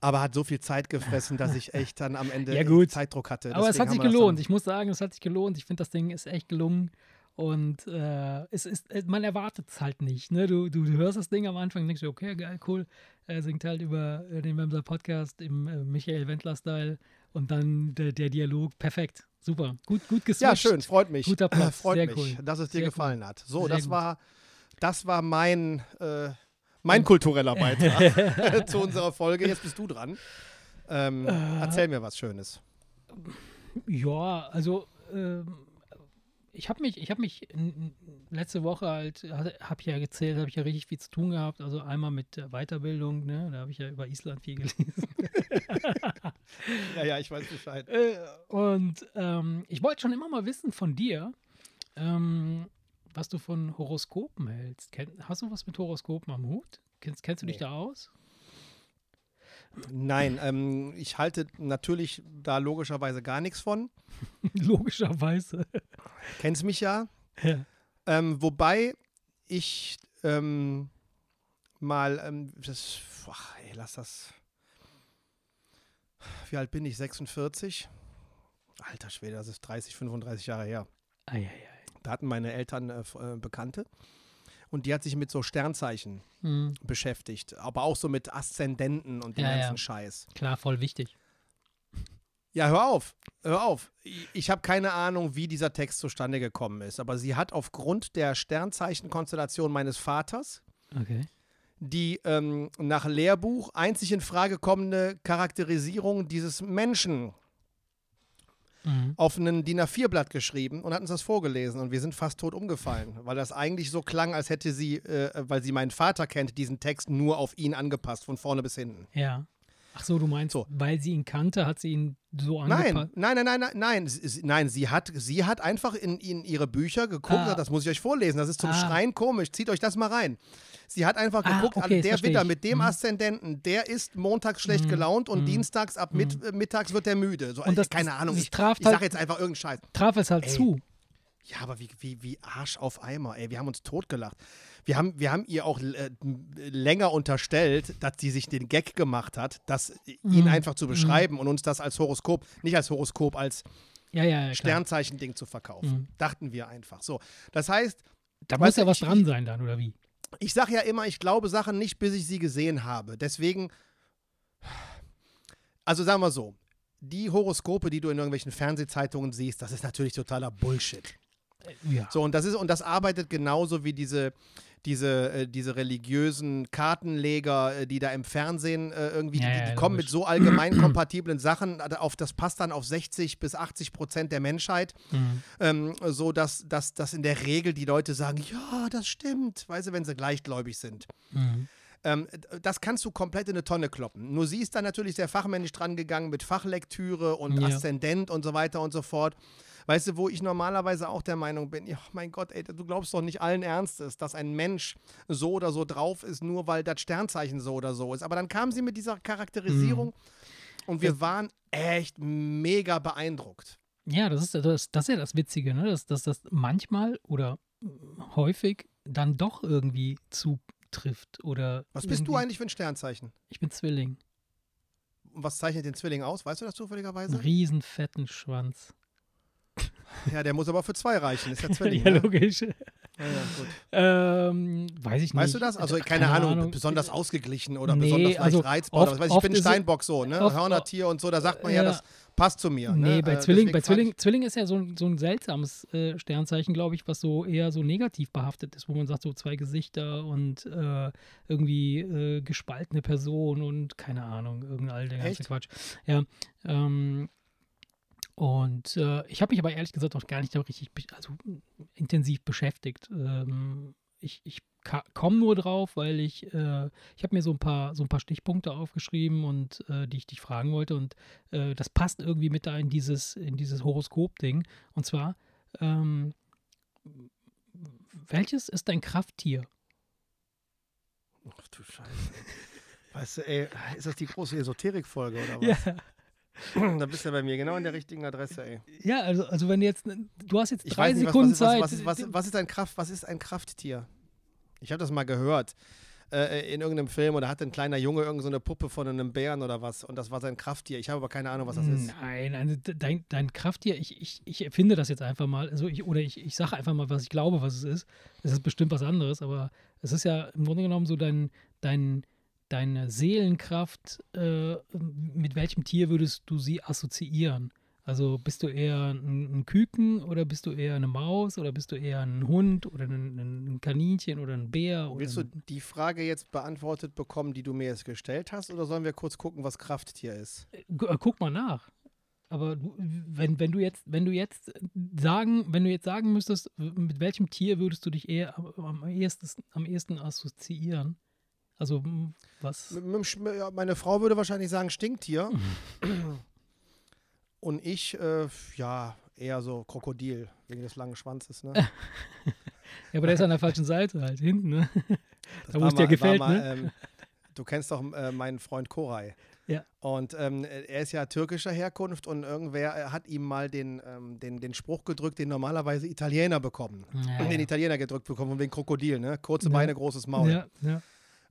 aber hat so viel Zeit gefressen, dass ich echt dann am Ende Ja. Zeitdruck hatte. Aber es Deswegen hat sich gelohnt. Ich muss sagen, es hat sich gelohnt. Ich finde, das Ding ist echt gelungen. Und äh, es ist, äh, man erwartet es halt nicht. Ne? Du, du, du hörst das Ding am Anfang und denkst dir, okay, geil, cool. Er singt halt über äh, den Wemser Podcast im äh, Michael Wendler-Style und dann der, der Dialog. Perfekt. Super. Gut, gut geswitcht. Ja, schön, freut mich. Guter Platz, freut sehr mich, cool. dass es dir Sehr gefallen hat. So, Sehr das gut. war, das war mein, äh, mein kultureller Beitrag zu unserer Folge. Jetzt bist du dran. Ähm, Äh. erzähl mir was Schönes. Ja, also ähm, ich habe mich, ich habe mich letzte Woche halt, habe ich ja erzählt, habe ich ja richtig viel zu tun gehabt. Also einmal mit Weiterbildung, ne, da habe ich ja über Island viel gelesen. Ja, ja, ich weiß Bescheid. Äh, Und ähm, ich wollte schon immer mal wissen von dir, ähm, was du von Horoskopen hältst. Kenn, hast du was mit Horoskopen am Hut? Kennst, kennst du dich Nee. da aus? Nein, ähm, ich halte natürlich da logischerweise gar nichts von. Logischerweise. Kennst mich ja. ja. Ähm, wobei ich ähm, mal, ähm, das, ach, ey, lass das. Wie alt bin ich? 46? Alter Schwede, das ist 30, 35 Jahre her. Eieiei. Da hatten meine Eltern äh, äh, Bekannte und die hat sich mit so Sternzeichen Hm, beschäftigt, aber auch so mit Aszendenten und dem Ja, ganzen ja. Scheiß. klar, voll wichtig. Ja, hör auf, hör auf. Ich, ich habe keine Ahnung, wie dieser Text zustande gekommen ist, aber sie hat aufgrund der Sternzeichenkonstellation meines Vaters Okay. die ähm, nach Lehrbuch einzig in Frage kommende Charakterisierung dieses Menschen Mhm. auf einen DIN A4-Blatt geschrieben und hat uns das vorgelesen und wir sind fast tot umgefallen, weil das eigentlich so klang, als hätte sie, äh, weil sie meinen Vater kennt, diesen Text nur auf ihn angepasst, von vorne bis hinten. Ja. Ach so, du meinst, So. weil sie ihn kannte, hat sie ihn so Nein, angepasst? nein, nein, nein, nein, nein, sie- nein, sie hat, sie hat einfach in, in ihre Bücher geguckt, Ah. das muss ich euch vorlesen, das ist zum Ah. Schreien komisch, zieht euch das mal rein. Sie hat einfach Ah, geguckt, okay, also jetzt der ich. mit dem Mhm. Aszendenten, der ist montags schlecht Mhm. gelaunt und Mhm. dienstags ab mit, äh, mittags wird der müde. So, Und das- keine Ahnung, ich, traf ich halt- sage jetzt einfach irgendeinen Scheiß. Traf es halt Ey. zu. Ja, aber wie, wie, wie Arsch auf Eimer, ey. Wir haben uns totgelacht. Wir haben, wir haben ihr auch äh, länger unterstellt, dass sie sich den Gag gemacht hat, das ihn Mhm. einfach zu beschreiben und uns das als Horoskop, nicht als Horoskop, als Ja, ja, ja. Sternzeichen-Ding zu verkaufen. Mhm. Dachten wir einfach. So. Das heißt, Da muss ja was dran sein dann, oder wie? ich sage ja immer, ich glaube Sachen nicht, bis ich sie gesehen habe. Deswegen, also sagen wir so, die Horoskope, die du in irgendwelchen Fernsehzeitungen siehst, das ist natürlich totaler Bullshit. Ja. So, und das ist, und das arbeitet genauso wie diese, diese, äh, diese religiösen Kartenleger, äh, die da im Fernsehen äh, irgendwie, Ja, die, ja, die kommen logisch. mit so allgemein kompatiblen Sachen, auf, das passt dann auf 60 bis 80 Prozent der Menschheit, Mhm. ähm, so dass, dass, dass in der Regel die Leute sagen, ja, das stimmt, weißt du, wenn sie gleichgläubig sind. Mhm. Ähm, das kannst du komplett in eine Tonne kloppen. Nur sie ist dann natürlich sehr fachmännisch dran gegangen mit Fachlektüre und Ja. Aszendent und so weiter und so fort. Weißt du, wo ich normalerweise auch der Meinung bin, ja, mein Gott, ey, du glaubst doch nicht allen Ernstes, dass ein Mensch so oder so drauf ist, nur weil das Sternzeichen so oder so ist. Aber dann kam sie mit dieser Charakterisierung und wir waren echt mega beeindruckt. Ja, das ist, das, das ist ja das Witzige, ne? dass, dass das manchmal oder häufig dann doch irgendwie zutrifft. Oder Was bist du eigentlich für ein Sternzeichen? Ich bin Zwilling. Und was zeichnet den Zwilling aus? Weißt du das Einen zufälligerweise? riesen fetten Schwanz. Ja, der muss aber für zwei reichen. Ist ja Zwilling. ja, ne? logisch. Ja, ja. Ähm, weiß ich nicht. Weißt du das? Also, keine, Ahnung, besonders ausgeglichen oder Nee, besonders leicht also reizbar. oft- weiß ich, bin Steinbock so, ne? oft- Hörnertier und so, da sagt man ja, Ja. das passt zu mir. Nee, ne? bei Äh, Zwilling, bei Zwilling, Zwilling ist ja so ein, so ein seltsames äh, Sternzeichen, glaube ich, was so eher so negativ behaftet ist, wo man sagt, so zwei Gesichter und äh, irgendwie äh, gespaltene Person und keine Ahnung, irgendein all der ganze? Quatsch. Ja. Ähm, und äh, ich habe mich aber ehrlich gesagt auch gar nicht da richtig also, intensiv beschäftigt. Ähm, ich ich komme nur drauf, weil ich, äh, ich habe mir so ein paar so ein paar Stichpunkte aufgeschrieben und äh, die ich dich fragen wollte und äh, das passt irgendwie mit da in dieses in dieses Horoskop-Ding. Und zwar ähm, welches ist dein Krafttier? Ach du Scheiße. Weißt du, ey, ist das die große Esoterik-Folge oder was? Da bist du ja bei mir genau an der richtigen Adresse, ey. ja, also also wenn du jetzt du hast jetzt Ich drei nicht, Sekunden was, was, Zeit. was, ist, was, ist, was, ist ein Kraft, was ist ein Krafttier? Ich habe das mal gehört. Äh, in irgendeinem Film oder hatte ein kleiner Junge irgendeine so eine Puppe von einem Bären oder was und das war sein Krafttier. Ich habe aber keine Ahnung, was das ist. Nein, also de- dein, dein Krafttier, ich, ich, ich erfinde das jetzt einfach mal, also ich, oder ich, ich sage einfach mal, was ich glaube, was es ist. Es ist bestimmt was anderes, aber es ist ja im Grunde genommen so dein, dein, deine Seelenkraft, äh, mit welchem Tier würdest du sie assoziieren? Also bist du eher ein, ein Küken oder bist du eher eine Maus oder bist du eher ein Hund oder ein, ein Kaninchen oder ein Bär? Willst du die Frage jetzt beantwortet bekommen, die du mir jetzt gestellt hast, oder sollen wir kurz gucken, was Krafttier ist? Äh, guck mal nach. Aber du, wenn, wenn du jetzt, wenn du jetzt sagen, wenn du jetzt sagen müsstest, mit welchem Tier würdest du dich eher am, am, ehesten, am ehesten assoziieren? Also m, was? Meine Frau würde wahrscheinlich sagen Stinktier. Und ich, äh, ja, eher so Krokodil, wegen des langen Schwanzes. Ne? Ja, aber der ist an der falschen Seite halt, hinten, ne? Da, wo es dir gefällt, mal, ne? Ähm, du kennst doch äh, meinen Freund Koray. Ja. Und ähm, er ist ja türkischer Herkunft und irgendwer äh, hat ihm mal den, ähm, den, den Spruch gedrückt, den normalerweise Italiener bekommen. Ja, Den ja. Italiener gedrückt bekommen, wegen Krokodil, ne? Kurze. Beine, großes Maul. Ja, ja.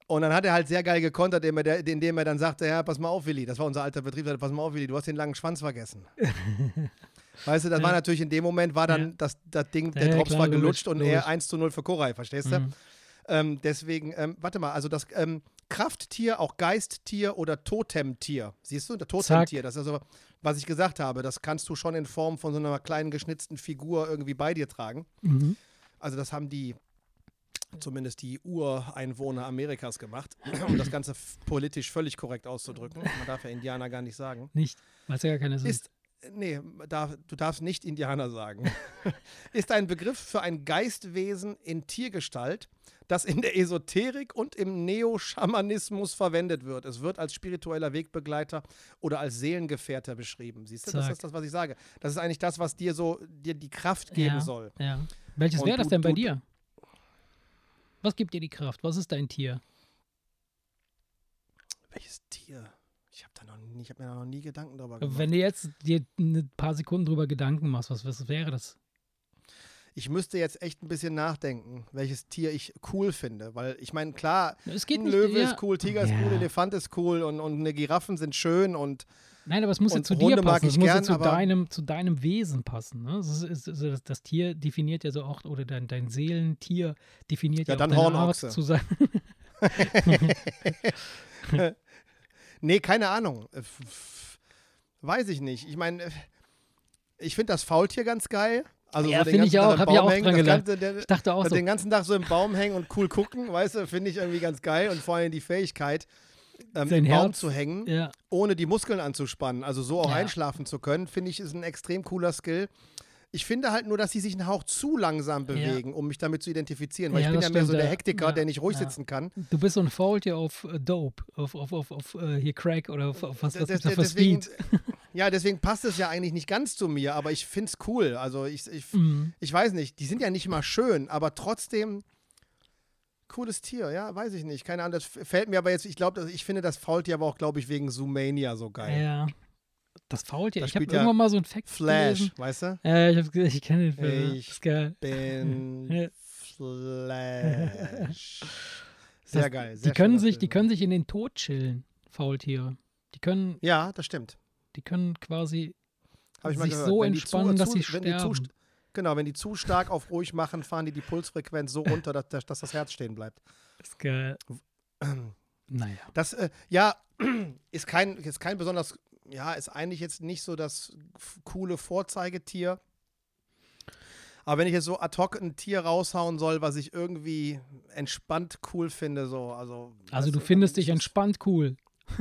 Und dann hat er halt sehr geil gekontert, indem er, indem er dann sagte, ja, pass mal auf, Willi, das war unser alter Betrieb, sagte, pass mal auf, Willi, du hast den langen Schwanz vergessen. weißt du, das Ja. war natürlich in dem Moment, war dann Ja. das, das Ding, der ja, Drops klar, war gelutscht und er 1 zu 0 für Koray, verstehst du? Mhm. Ähm, deswegen, ähm, warte mal, also das ähm, Krafttier, auch Geisttier oder Totemtier, siehst du, der Totemtier, das ist also, was ich gesagt habe, das kannst du schon in Form von so einer kleinen geschnitzten Figur irgendwie bei dir tragen. Mhm. Also das haben die, zumindest die Ureinwohner Amerikas gemacht, um das Ganze politisch völlig korrekt auszudrücken. Man darf ja Indianer gar nicht sagen. Nicht. Weiß ja gar keine Sinn. Ist, nee, darf, du darfst nicht Indianer sagen. ist ein Begriff für ein Geistwesen in Tiergestalt, das in der Esoterik und im Neo-Schamanismus verwendet wird. Es wird als spiritueller Wegbegleiter oder als Seelengefährter beschrieben. Siehst du, das Zack. ist das, was ich sage. Das ist eigentlich das, was dir so dir die Kraft geben ja, soll. Ja. Welches wäre das denn bei du- dir? Was gibt dir die Kraft? Was ist dein Tier? Welches Tier? Ich habe da noch nie, ich habe mir da noch nie Gedanken darüber gemacht. Wenn du jetzt dir ein paar Sekunden drüber Gedanken machst, was, was wäre das? Ich müsste jetzt echt ein bisschen nachdenken, welches Tier ich cool finde, weil ich meine, klar, Es geht ein nicht, Löwe ja. ist cool, Tiger ist Ja. cool, Elefant ist cool und, und eine Giraffen sind schön und Nein, aber es muss ja zu dir Hunde mag passen. Es muss ja gern, zu aber- deinem, zu deinem Wesen passen. Ne? Das, ist, ist, das, das Tier definiert ja so auch, oder dein, dein Seelentier definiert Ja, ja, dann auch deine. Art zu sein. nee, keine Ahnung. Weiß ich nicht. Ich meine, ich finde das Faultier ganz geil. Also Ja, so den find ich ganzen Tag auch. im Hab ich auch hängen, dran gelernt. Ganze, der, Ich dachte auch so. den ganzen Tag so im Baum hängen und cool gucken, weißt du, finde ich irgendwie ganz geil und vor allem die Fähigkeit, ähm, im Baum zu hängen. Ja, ohne die Muskeln anzuspannen, also so auch Ja. einschlafen zu können, finde ich, ist ein extrem cooler Skill. Ich finde halt nur, dass sie sich einen Hauch zu langsam bewegen, um mich damit zu identifizieren. Weil Ja, ich bin das ja mehr so der ja. Hektiker, Ja, der nicht ruhig ja. sitzen kann. du bist so ein Faultier auf äh, Dope, auf, auf, auf, auf äh, hier Crack oder auf, auf was, was Das- gibt's da für deswegen, Speed? ja, deswegen passt es ja eigentlich nicht ganz zu mir, aber ich finde es cool. Also ich, ich, Mhm. ich weiß nicht, die sind ja nicht mal schön, aber trotzdem cooles Tier, ja, weiß ich nicht. Keine Ahnung, das fällt mir aber jetzt, ich glaube, ich finde das Faultier aber auch, glaube ich, wegen Zoomania so geil. Ja. Das Faultier. Da ich habe ja irgendwann mal so ein Fact Flash, gelesen. weißt du? Ja, ich, ich kenne den Film. Ich- Das ist geil. bin. Flash. Sehr Das- geil. Sehr Die können, sich, Film. die können sich in den Tod chillen, Faultiere. Die können, Ja, das stimmt. die können quasi Habe ich mal sich gehört. so Wenn entspannen, zu, dass sie wenn sterben. Genau, wenn die zu stark auf ruhig machen, fahren die die Pulsfrequenz so runter, dass, dass, das Herz stehen bleibt. ist geil. naja. Das, äh, ja, ist kein, ist kein besonders, ja, ist eigentlich jetzt nicht so das coole Vorzeigetier. Aber wenn ich jetzt so ad hoc ein Tier raushauen soll, was ich irgendwie entspannt cool finde, so, also. Also du findest dich entspannt cool.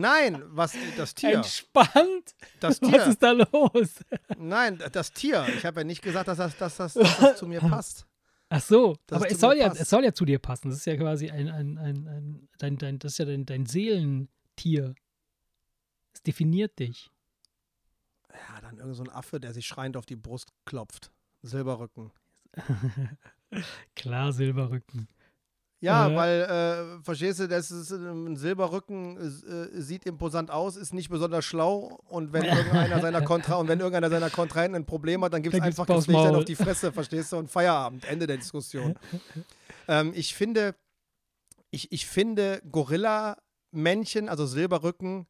Nein, was, das Tier. Entspannt? Das Was Tier. ist da los? Nein, das Tier. Ich habe ja nicht gesagt, dass das, dass das, dass das zu mir passt. Ach so, Dass aber es soll, ja, passt. es soll ja zu dir passen. Das ist ja quasi ein, ein, ein, ein dein, dein, das ist ja dein, dein Seelentier. Es definiert dich. Ja, dann irgend so ein Affe, der sich schreiend auf die Brust klopft. Silberrücken. Klar, Silberrücken. Ja, Äh. weil, äh, verstehst du, das ist, ähm, ein Silberrücken äh, sieht imposant aus, ist nicht besonders schlau und wenn irgendeiner seiner Kontra und wenn irgendeiner seiner Kontrahenten ein Problem hat, dann gibt es einfach das Licht auf die Fresse, verstehst du, und Feierabend, Ende der Diskussion. ähm, ich finde, ich, ich finde Gorilla-Männchen, also Silberrücken,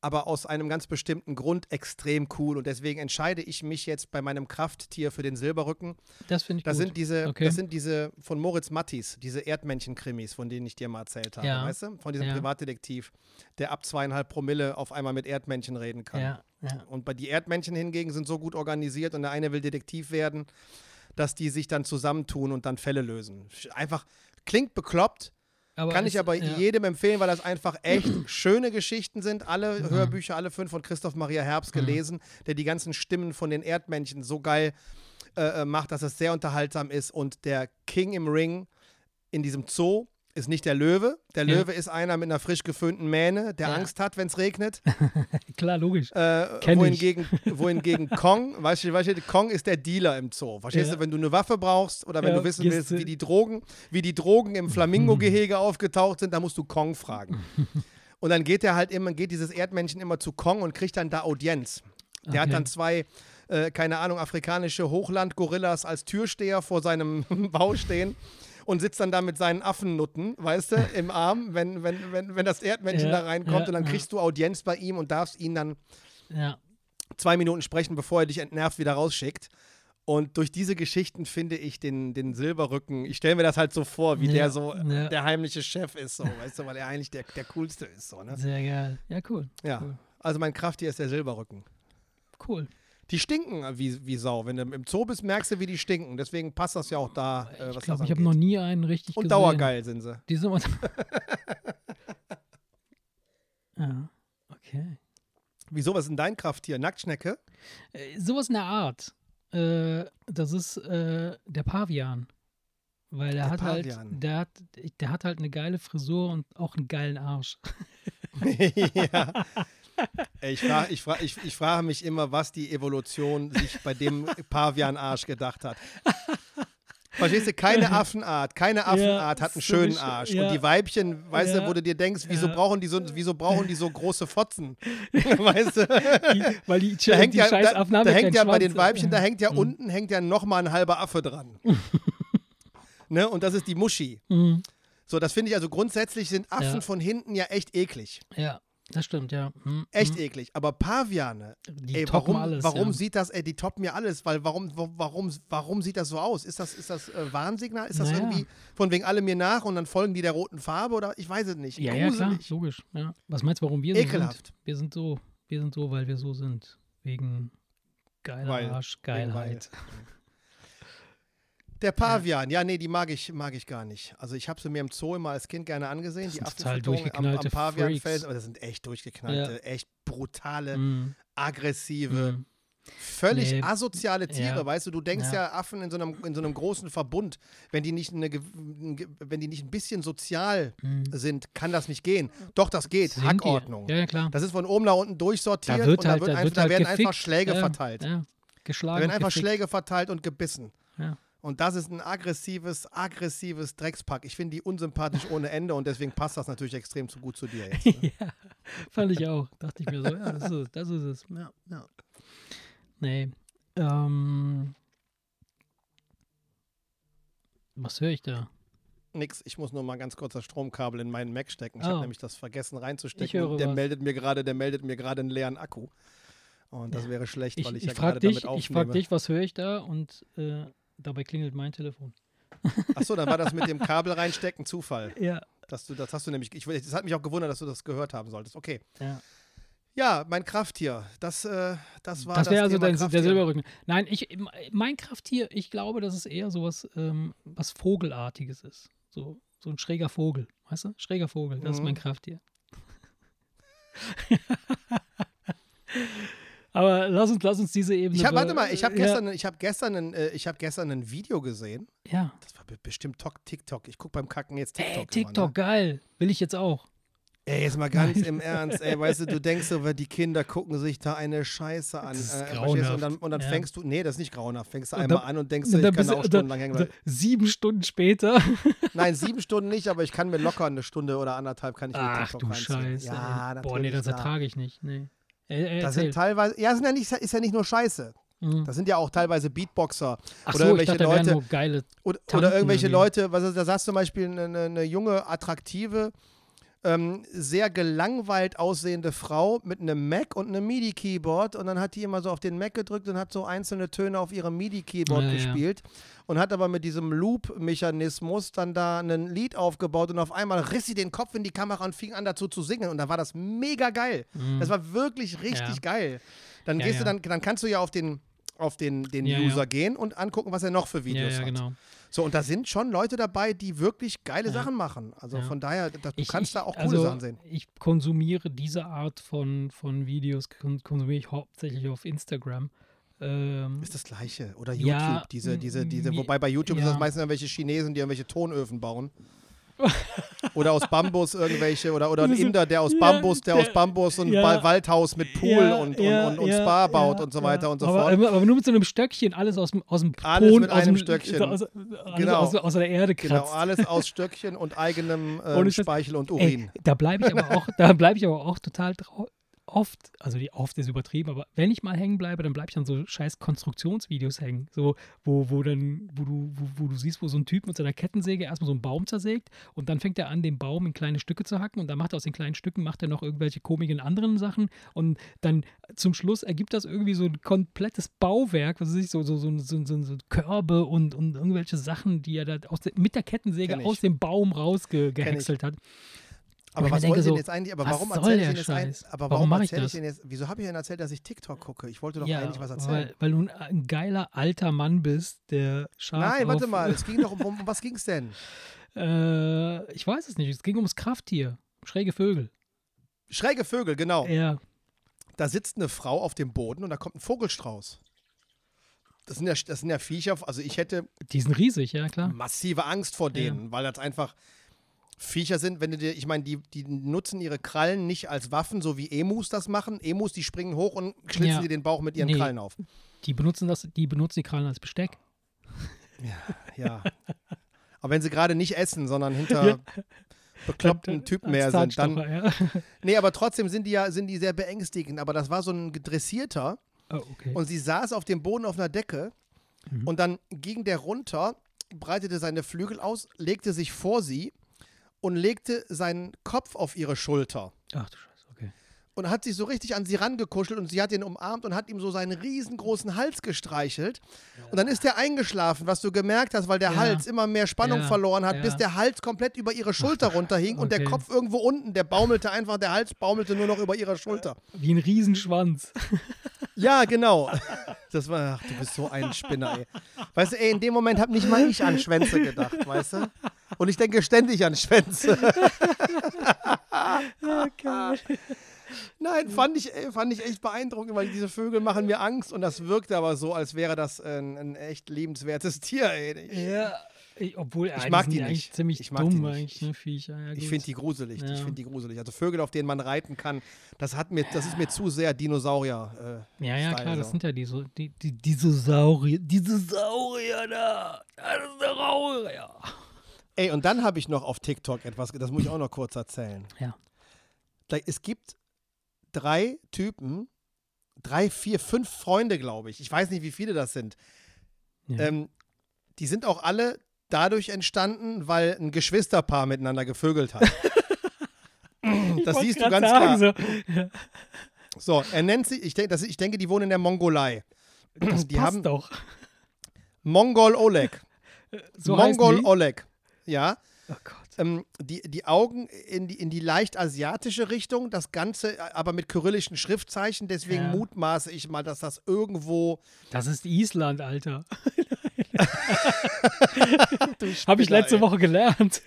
aber aus einem ganz bestimmten Grund extrem cool und deswegen entscheide ich mich jetzt bei meinem Krafttier für den Silberrücken. Das finde ich Das gut. sind diese, Okay. das sind diese von Moritz Mattis, diese Erdmännchen-Krimis, von denen ich dir mal erzählt habe, Ja. weißt du? Von diesem Ja. Privatdetektiv, der ab zweieinhalb Promille auf einmal mit Erdmännchen reden kann. ja. Und bei die Erdmännchen hingegen sind so gut organisiert und der eine will Detektiv werden, dass die sich dann zusammentun und dann Fälle lösen. Einfach klingt bekloppt, Aber kann es- ich aber ja. jedem empfehlen, weil das einfach echt schöne Geschichten sind. Alle Mhm. Hörbücher, alle fünf von Christoph Maria Herbst gelesen, der die ganzen Stimmen von den Erdmännchen so geil äh, äh, macht, dass es sehr unterhaltsam ist. Und der King im Ring in diesem Zoo ist nicht der Löwe. Der Ja. Löwe ist einer mit einer frisch geföhnten Mähne, der Ja. Angst hat, wenn es regnet. Klar, logisch. Äh, Kenn ich. wohingegen, wohingegen Kong, weißt du, weißt du, Kong ist der Dealer im Zoo. Verstehst Ja. du, wenn du eine Waffe brauchst oder wenn du wissen willst, wie die Drogen, wie die Drogen im Flamingo-Gehege aufgetaucht sind, dann musst du Kong fragen. Und dann geht er halt immer, geht dieses Erdmännchen immer zu Kong und kriegt dann da Audienz. Der hat Okay. dann zwei, äh, keine Ahnung, afrikanische Hochland-Gorillas als Türsteher vor seinem Bau stehen. Und sitzt dann da mit seinen Affennutten, weißt du, im Arm, wenn, wenn, wenn, wenn das Erdmännchen Ja, da reinkommt. ja, und dann kriegst du Audienz bei ihm und darfst ihn dann zwei Minuten sprechen, bevor er dich entnervt wieder rausschickt. Und durch diese Geschichten finde ich den, den Silberrücken, ich stelle mir das halt so vor, wie Ja, der so ja. der heimliche Chef ist, so, weißt du, weil er eigentlich der, der coolste ist. So, ne? Sehr geil. Ja, cool. Ja. Cool. Also mein Krafttier ist der Silberrücken. Cool. Die stinken wie, wie Sau. Wenn du im Zoo bist, merkst du, wie die stinken. Deswegen passt das ja auch da, äh, Ich glaube, ich habe noch nie einen richtig Und gesehen. dauergeil sind sie. Die sind ja, okay. Wieso, was ist denn dein Krafttier? Nacktschnecke? Äh, sowas in der Art. Äh, das ist äh, der Pavian. Weil der, Der hat Pavian. halt, der hat, der hat halt eine geile Frisur und auch einen geilen Arsch. ja. Ich frage ich frag, ich, ich frage mich immer, was die Evolution sich bei dem Pavian-Arsch gedacht hat. Verstehst du, keine Affenart, keine Affenart hat einen schönen Arsch. ja. Und die Weibchen, weißt du, Ja. wo du dir denkst, wieso Ja. brauchen die so, wieso brauchen die so große Fotzen? weißt du? Die, weil die, Da hängt die ja, scheiß da, Affen da ja hängt ja bei den Schwanz. Weibchen, da hängt ja Mhm. unten hängt ja nochmal ein halber Affe dran. ne? Und das ist die Muschi. Mhm. So, das finde ich also grundsätzlich sind Affen Ja. von hinten ja echt eklig. Ja, das stimmt, ja. Mhm. Echt Mhm. eklig. Aber Paviane, Die ey, toppen warum, alles. warum ja. sieht das, ey, die toppen ja alles, weil warum, wa- warum, warum sieht das so aus? Ist das, ist das äh, Warnsignal? Ist das Naja. irgendwie von wegen alle mir nach und dann folgen die der roten Farbe oder ich weiß es nicht. Ja, ja, klar, logisch. Ja. Was meinst du, warum wir so Ekelhaft. sind? Wir sind so, wir sind so, weil wir so sind. Wegen geiler Weil- Arsch, wegen Geilheit. Der Pavian, ja, nee, die mag ich, mag ich gar nicht. Also ich habe sie mir im Zoo immer als Kind gerne angesehen, die total Affenfütterung am, am durchgeknallte Pavianfelsen, aber das sind echt durchgeknallte, echt brutale, Mhm. aggressive, Mhm. völlig Nee. asoziale Tiere, Ja. weißt du, du denkst ja, Ja. Affen in so, einem, in so einem großen Verbund, wenn die nicht, eine, wenn die nicht ein bisschen sozial Mhm. sind, kann das nicht gehen. Doch, das geht, Sind die. Hackordnung. Ja, ja, klar. Das ist von oben nach unten durchsortiert da wird und halt, da, wird da, einfach, wird da halt werden gefickt. einfach Schläge ja, verteilt. Ja. Geschlagen. Da werden einfach gefickt. Schläge verteilt und gebissen. Ja. Und das ist ein aggressives, aggressives Dreckspack. Ich finde die unsympathisch ohne Ende und deswegen passt das natürlich extrem zu gut zu dir jetzt. Ne? ja, fand ich auch. Dachte ich mir so, ja, das ist, das ist es. Ja, ja. Nee. Ähm, was höre ich da? Nix, ich muss nur mal ganz kurz das Stromkabel in meinen Mac stecken. Ich habe Oh. nämlich das vergessen reinzustecken. Ich der was. meldet mir gerade, der meldet mir gerade einen leeren Akku. Und das wäre schlecht, Ich, weil ich, ich, ja frage gerade damit ich frag aufnehme. dich, was höre ich da? Und äh, dabei klingelt mein Telefon. Achso, dann war das mit dem Kabel reinstecken Zufall. Ja. Dass du, das hast du nämlich, ich, das hat mich auch gewundert, dass du das gehört haben solltest. Okay. ja. Ja, mein Krafttier. Das, äh, das war Das wäre also Thema der. Silberrücken. Nein, ich, mein Krafttier, ich glaube, dass es eher sowas ähm, was Vogelartiges ist. So, so ein schräger Vogel. Weißt du? Schräger Vogel, das ist Mhm. mein Krafttier. Aber lass uns, lass uns diese Ebene. Ich hab, warte mal, ich habe ja, gestern, ich hab gestern, ein, äh, ich hab gestern ein Video gesehen. Ja. Das war be- bestimmt Tok- TikTok. Ich gucke beim Kacken jetzt TikTok. Ey, immer, TikTok, geil. Will ich jetzt auch. Ne? Ey, jetzt mal ganz im Ernst, ey, weißt du, du denkst so, weil die Kinder gucken sich da eine Scheiße an. Das ist äh, grauenhaft. und dann, und dann Ja. fängst du, nee, das ist nicht grauenhaft, fängst du einmal dann- an und denkst, Und ich kann auch stundenlang hängen bleiben. Sieben Stunden später. Nein, sieben Stunden nicht, aber ich kann mir locker eine Stunde oder anderthalb kann ich mir Ach TikTok du reinziehen. Scheiße. Ja. Boah, nee, das klar. ertrage ich nicht. Nee. Äh, Das sind teilweise, ja, sind ja nicht, ist ja nicht nur Scheiße. Mhm. Das sind ja auch teilweise Beatboxer Ach oder so, irgendwelche dachte, Leute. Oder, oder irgendwelche irgendwie. Leute, was ist, da saß zum Beispiel eine, eine junge, attraktive, ähm, sehr gelangweilt aussehende Frau mit einem Mac und einem MIDI-Keyboard und dann hat die immer so auf den Mac gedrückt und hat so einzelne Töne auf ihrem MIDI-Keyboard Ja, ja. gespielt und hat aber mit diesem Loop-Mechanismus dann da ein Lied aufgebaut und auf einmal riss sie den Kopf in die Kamera und fing an dazu zu singen und dann war das mega geil. Das war wirklich richtig Mhm. Ja. geil. Dann Ja, gehst du ja. dann, dann kannst du ja auf den auf den, den Ja, ja. User gehen und angucken, was er noch für Ja, Videos ja, hat. genau. So, und da sind schon Leute dabei, die wirklich geile Ja. Sachen machen. Also Ja. von daher, da, du Ich- kannst ich, da auch coole also, Sachen sehen. Ich konsumiere diese Art von, von Videos, kon konsumiere ich hauptsächlich auf Instagram. Ähm, Ist das gleiche. Oder YouTube, Ja, diese, diese, diese, wobei bei YouTube ist das ja. meistens irgendwelche Chinesen, die irgendwelche Tonöfen bauen. Oder aus Bambus irgendwelche, oder, oder ein Inder, der aus ja, Bambus, der, der- aus Bambus so ein ja. Waldhaus mit Pool ja, und, und, und, und Spa baut und so weiter und so aber, fort. Aber, nur mit so einem Stöckchen, alles aus dem, aus dem Alles Ton, mit aus einem dem, Stöckchen. Aus, alles Genau. aus, aus der Erde Genau, kratzt. alles aus Stöckchen und eigenem Scheiß. Speichel und Urin. Ey, da bleibe ich aber auch, da bleibe ich aber auch total oft, also die oft ist übertrieben, aber wenn ich mal hängen bleibe, dann bleibe ich an so scheiß Konstruktionsvideos hängen, so wo, wo dann, wo du, wo, wo du siehst, wo so ein Typ mit seiner Kettensäge erstmal so einen Baum zersägt und dann fängt er an, den Baum in kleine Stücke zu hacken und dann macht er aus den kleinen Stücken macht er noch irgendwelche komischen anderen Sachen und dann zum Schluss ergibt das irgendwie so ein komplettes Bauwerk, was weiß ich, so, so, so, so, so, so Körbe und, und irgendwelche Sachen, die er da aus mit der Kettensäge aus dem Baum rausgehäckselt hat. Aber ich was denke ich denn so, jetzt eigentlich? Aber warum erzähle ich denn jetzt ein? Aber Warum warum, ich erzähle ich das? denn jetzt? Wieso habe ich denn erzählt, dass ich TikTok gucke? Ich wollte doch eigentlich was erzählen. Weil, weil du ein geiler alter Mann bist, der scharf Nein, warte mal, es ging doch um, um was ging es denn? Äh, ich weiß es nicht. Es ging ums Krafttier. Schräge Vögel. Schräge Vögel, genau. Ja. Da sitzt eine Frau auf dem Boden und da kommt ein Vogelstrauß. Das sind ja, das sind ja Viecher, also ich hätte Die sind riesig, ja klar. massive Angst vor denen, weil das einfach Viecher sind, wenn du dir, ich meine, die, die nutzen ihre Krallen nicht als Waffen, so wie Emus das machen. Emus, die springen hoch und schlitzen Ja. dir den Bauch mit ihren Nee. Krallen auf. Die benutzen das, die benutzen die Krallen als Besteck. Ja. Aber wenn sie gerade nicht essen, sondern hinter bekloppten Typen mehr sind, dann. Ja. Nee, aber trotzdem sind die ja sind die sehr beängstigend. Aber das war so ein gedressierter Oh, okay. und sie saß auf dem Boden auf einer Decke Mhm. und dann ging der runter, breitete seine Flügel aus, legte sich vor sie und legte seinen Kopf auf ihre Schulter. Ach du Scheiße. Und hat sich so richtig an sie rangekuschelt und sie hat ihn umarmt und hat ihm so seinen riesengroßen Hals gestreichelt. Und dann ist er eingeschlafen, was du gemerkt hast, weil der Ja. Hals immer mehr Spannung Ja, verloren hat, ja. bis der Hals komplett über ihre Schulter runterhing und der okay. Kopf irgendwo unten, der baumelte einfach, der Hals baumelte nur noch über ihrer Schulter. Wie ein Riesenschwanz. Ja, genau. Das war, ach, du bist so ein Spinner, ey. Weißt du, ey, in dem Moment habe nicht mal ich an Schwänze gedacht, weißt du? Und ich denke ständig an Schwänze. Nein, fand ich, ey, fand ich echt beeindruckend, weil diese Vögel machen mir Angst und das wirkte aber so, als wäre das ein, ein echt liebenswertes Tier, ey. Ich, Ja. Ich, obwohl, Ich mag die nicht. ziemlich Ich mag die dumm, nicht. eigentlich, ne, Viecher. Ja, ich finde die gruselig, ich Ja. finde die gruselig. Also Vögel, auf denen man reiten kann, das hat mir, das ist mir zu sehr Dinosaurier. Äh, Ja, ja, Style, klar, das so. sind ja die, so, die, die Dinosaurier. Dinosaurier da. Das ist der Saurier. Ey, und dann habe ich noch auf TikTok etwas, das muss ich auch noch kurz erzählen. Ja. Es gibt drei Typen, drei, vier, fünf Freunde, glaube ich. Ich weiß nicht, wie viele das sind. Ja. Ähm, die sind auch alle dadurch entstanden, weil ein Geschwisterpaar miteinander gevögelt hat. das siehst du ganz klar. So. Ja. So, er nennt sie, ich, denk, das, ich denke, die wohnen in der Mongolei. Das die passt haben doch. Mongol Oleg. So Mongol? Oleg. Ja. Oh Gott. Ähm, die, die Augen in die, in die leicht asiatische Richtung, das Ganze äh, aber mit kyrillischen Schriftzeichen. Deswegen Ja. mutmaße ich mal, dass das irgendwo. Das ist Island, Alter. Habe ich letzte ey. Woche gelernt.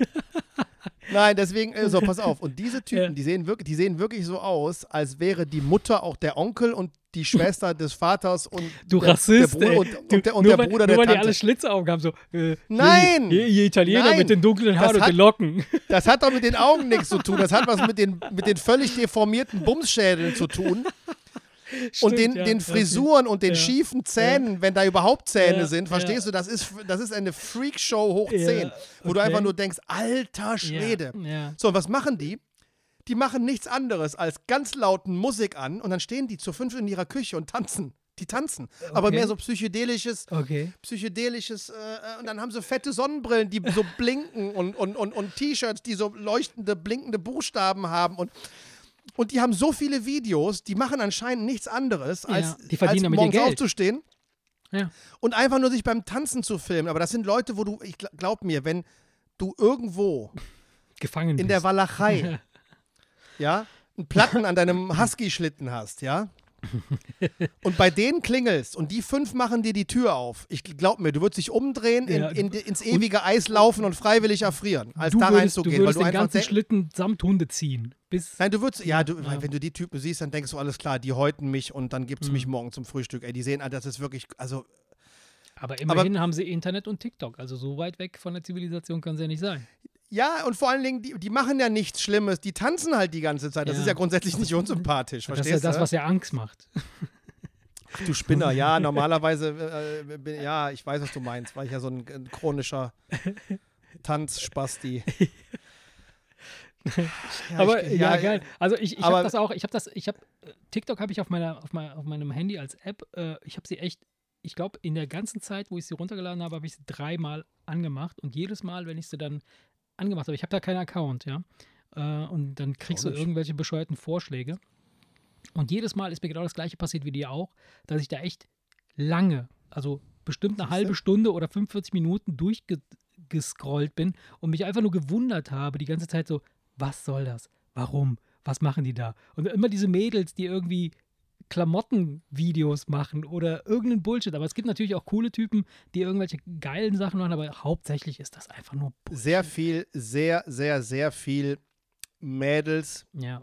Nein, deswegen, äh, so, pass auf. Und diese Typen, Ja. die, sehen wirklich, die sehen wirklich so aus, als wäre die Mutter auch der Onkel und die Schwester des Vaters und Du der, Rassist, der Bruder, und, du, und der, und nur der weil, Bruder nur der weil die Tante. alle Schlitzaugen haben, so. Äh, Nein! Ihr, ihr Italiener Nein! mit den dunklen Haaren und den Locken. Das hat doch mit den Augen nichts zu tun. Das hat was mit den, mit den völlig deformierten Bumsschädeln zu tun. und Stimmt, den, ja, den okay. Frisuren und den Ja. schiefen Zähnen, wenn da überhaupt Zähne Ja, sind, verstehst ja. du? Das ist, das ist eine Freakshow hoch Ja, 10, wo du okay. einfach nur denkst, alter Schwede. Ja, ja. So, und was machen die? Die machen nichts anderes als ganz lauten Musik an und dann stehen die zu fünf in ihrer Küche und tanzen. Die tanzen. Aber Okay. mehr so psychedelisches, Okay. psychedelisches, äh, äh, und dann haben sie fette Sonnenbrillen, die so blinken und, und, und, und T-Shirts, die so leuchtende, blinkende Buchstaben haben und und die haben so viele Videos, die machen anscheinend nichts anderes, Ja, als, die verdienen als morgens aufzustehen Ja. und einfach nur sich beim Tanzen zu filmen. Aber das sind Leute, wo du, ich gl- glaub mir, wenn du irgendwo Gefangen in der bist. Walachei, ja, einen Platten an deinem Husky-Schlitten hast, ja, und bei denen klingelst und die fünf machen dir die Tür auf. Ich glaub mir, du würdest dich umdrehen, in, Ja, in, ins ewige Eis laufen und freiwillig erfrieren, als du da würdest, du reinzugehen, weil würdest du den ganzen Schlitten samt Hunde ziehen. Bis, Nein, du würdest, ja, du, Ja. wenn du die Typen siehst, dann denkst du, alles klar, die häuten mich und dann gibt es Mhm. mich morgen zum Frühstück. Ey, die sehen, ah, das ist wirklich, also, aber immerhin haben sie Internet und TikTok. Also so weit weg von der Zivilisation kann sie ja nicht sein. Ja, und vor allen Dingen, die, die machen ja nichts Schlimmes, die tanzen halt die ganze Zeit. Das Ja. ist ja grundsätzlich nicht unsympathisch, Das ist verstehst ja das, was ja Angst macht. Ach, du Spinner, ja, normalerweise, äh, bin, ja, ich weiß, was du meinst, weil ich ja so ein, ein chronischer Tanzspasti. Ja, aber ich- ja, geil. Also ich, ich habe das auch, ich habe das, ich habe TikTok habe ich auf meiner, auf, meiner, auf meinem Handy als App. Äh, ich habe sie echt, ich glaube, in der ganzen Zeit, wo ich sie runtergeladen habe, habe ich sie dreimal angemacht und jedes Mal, wenn ich sie dann angemacht habe, ich habe da keinen Account, ja. Äh, und dann kriegst du irgendwelche bescheuerten Vorschläge. Und jedes Mal ist mir genau das gleiche passiert wie dir auch, dass ich da echt lange, also bestimmt eine halbe Stunde oder 45 Minuten durchgescrollt bin und mich einfach nur gewundert habe, die ganze Zeit so, was soll das? Warum? Was machen die da? Und immer diese Mädels, die irgendwie Klamottenvideos machen oder irgendeinen Bullshit. Aber es gibt natürlich auch coole Typen, die irgendwelche geilen Sachen machen, aber hauptsächlich ist das einfach nur Bullshit. sehr viel, sehr, sehr, sehr viel Mädels, Ja,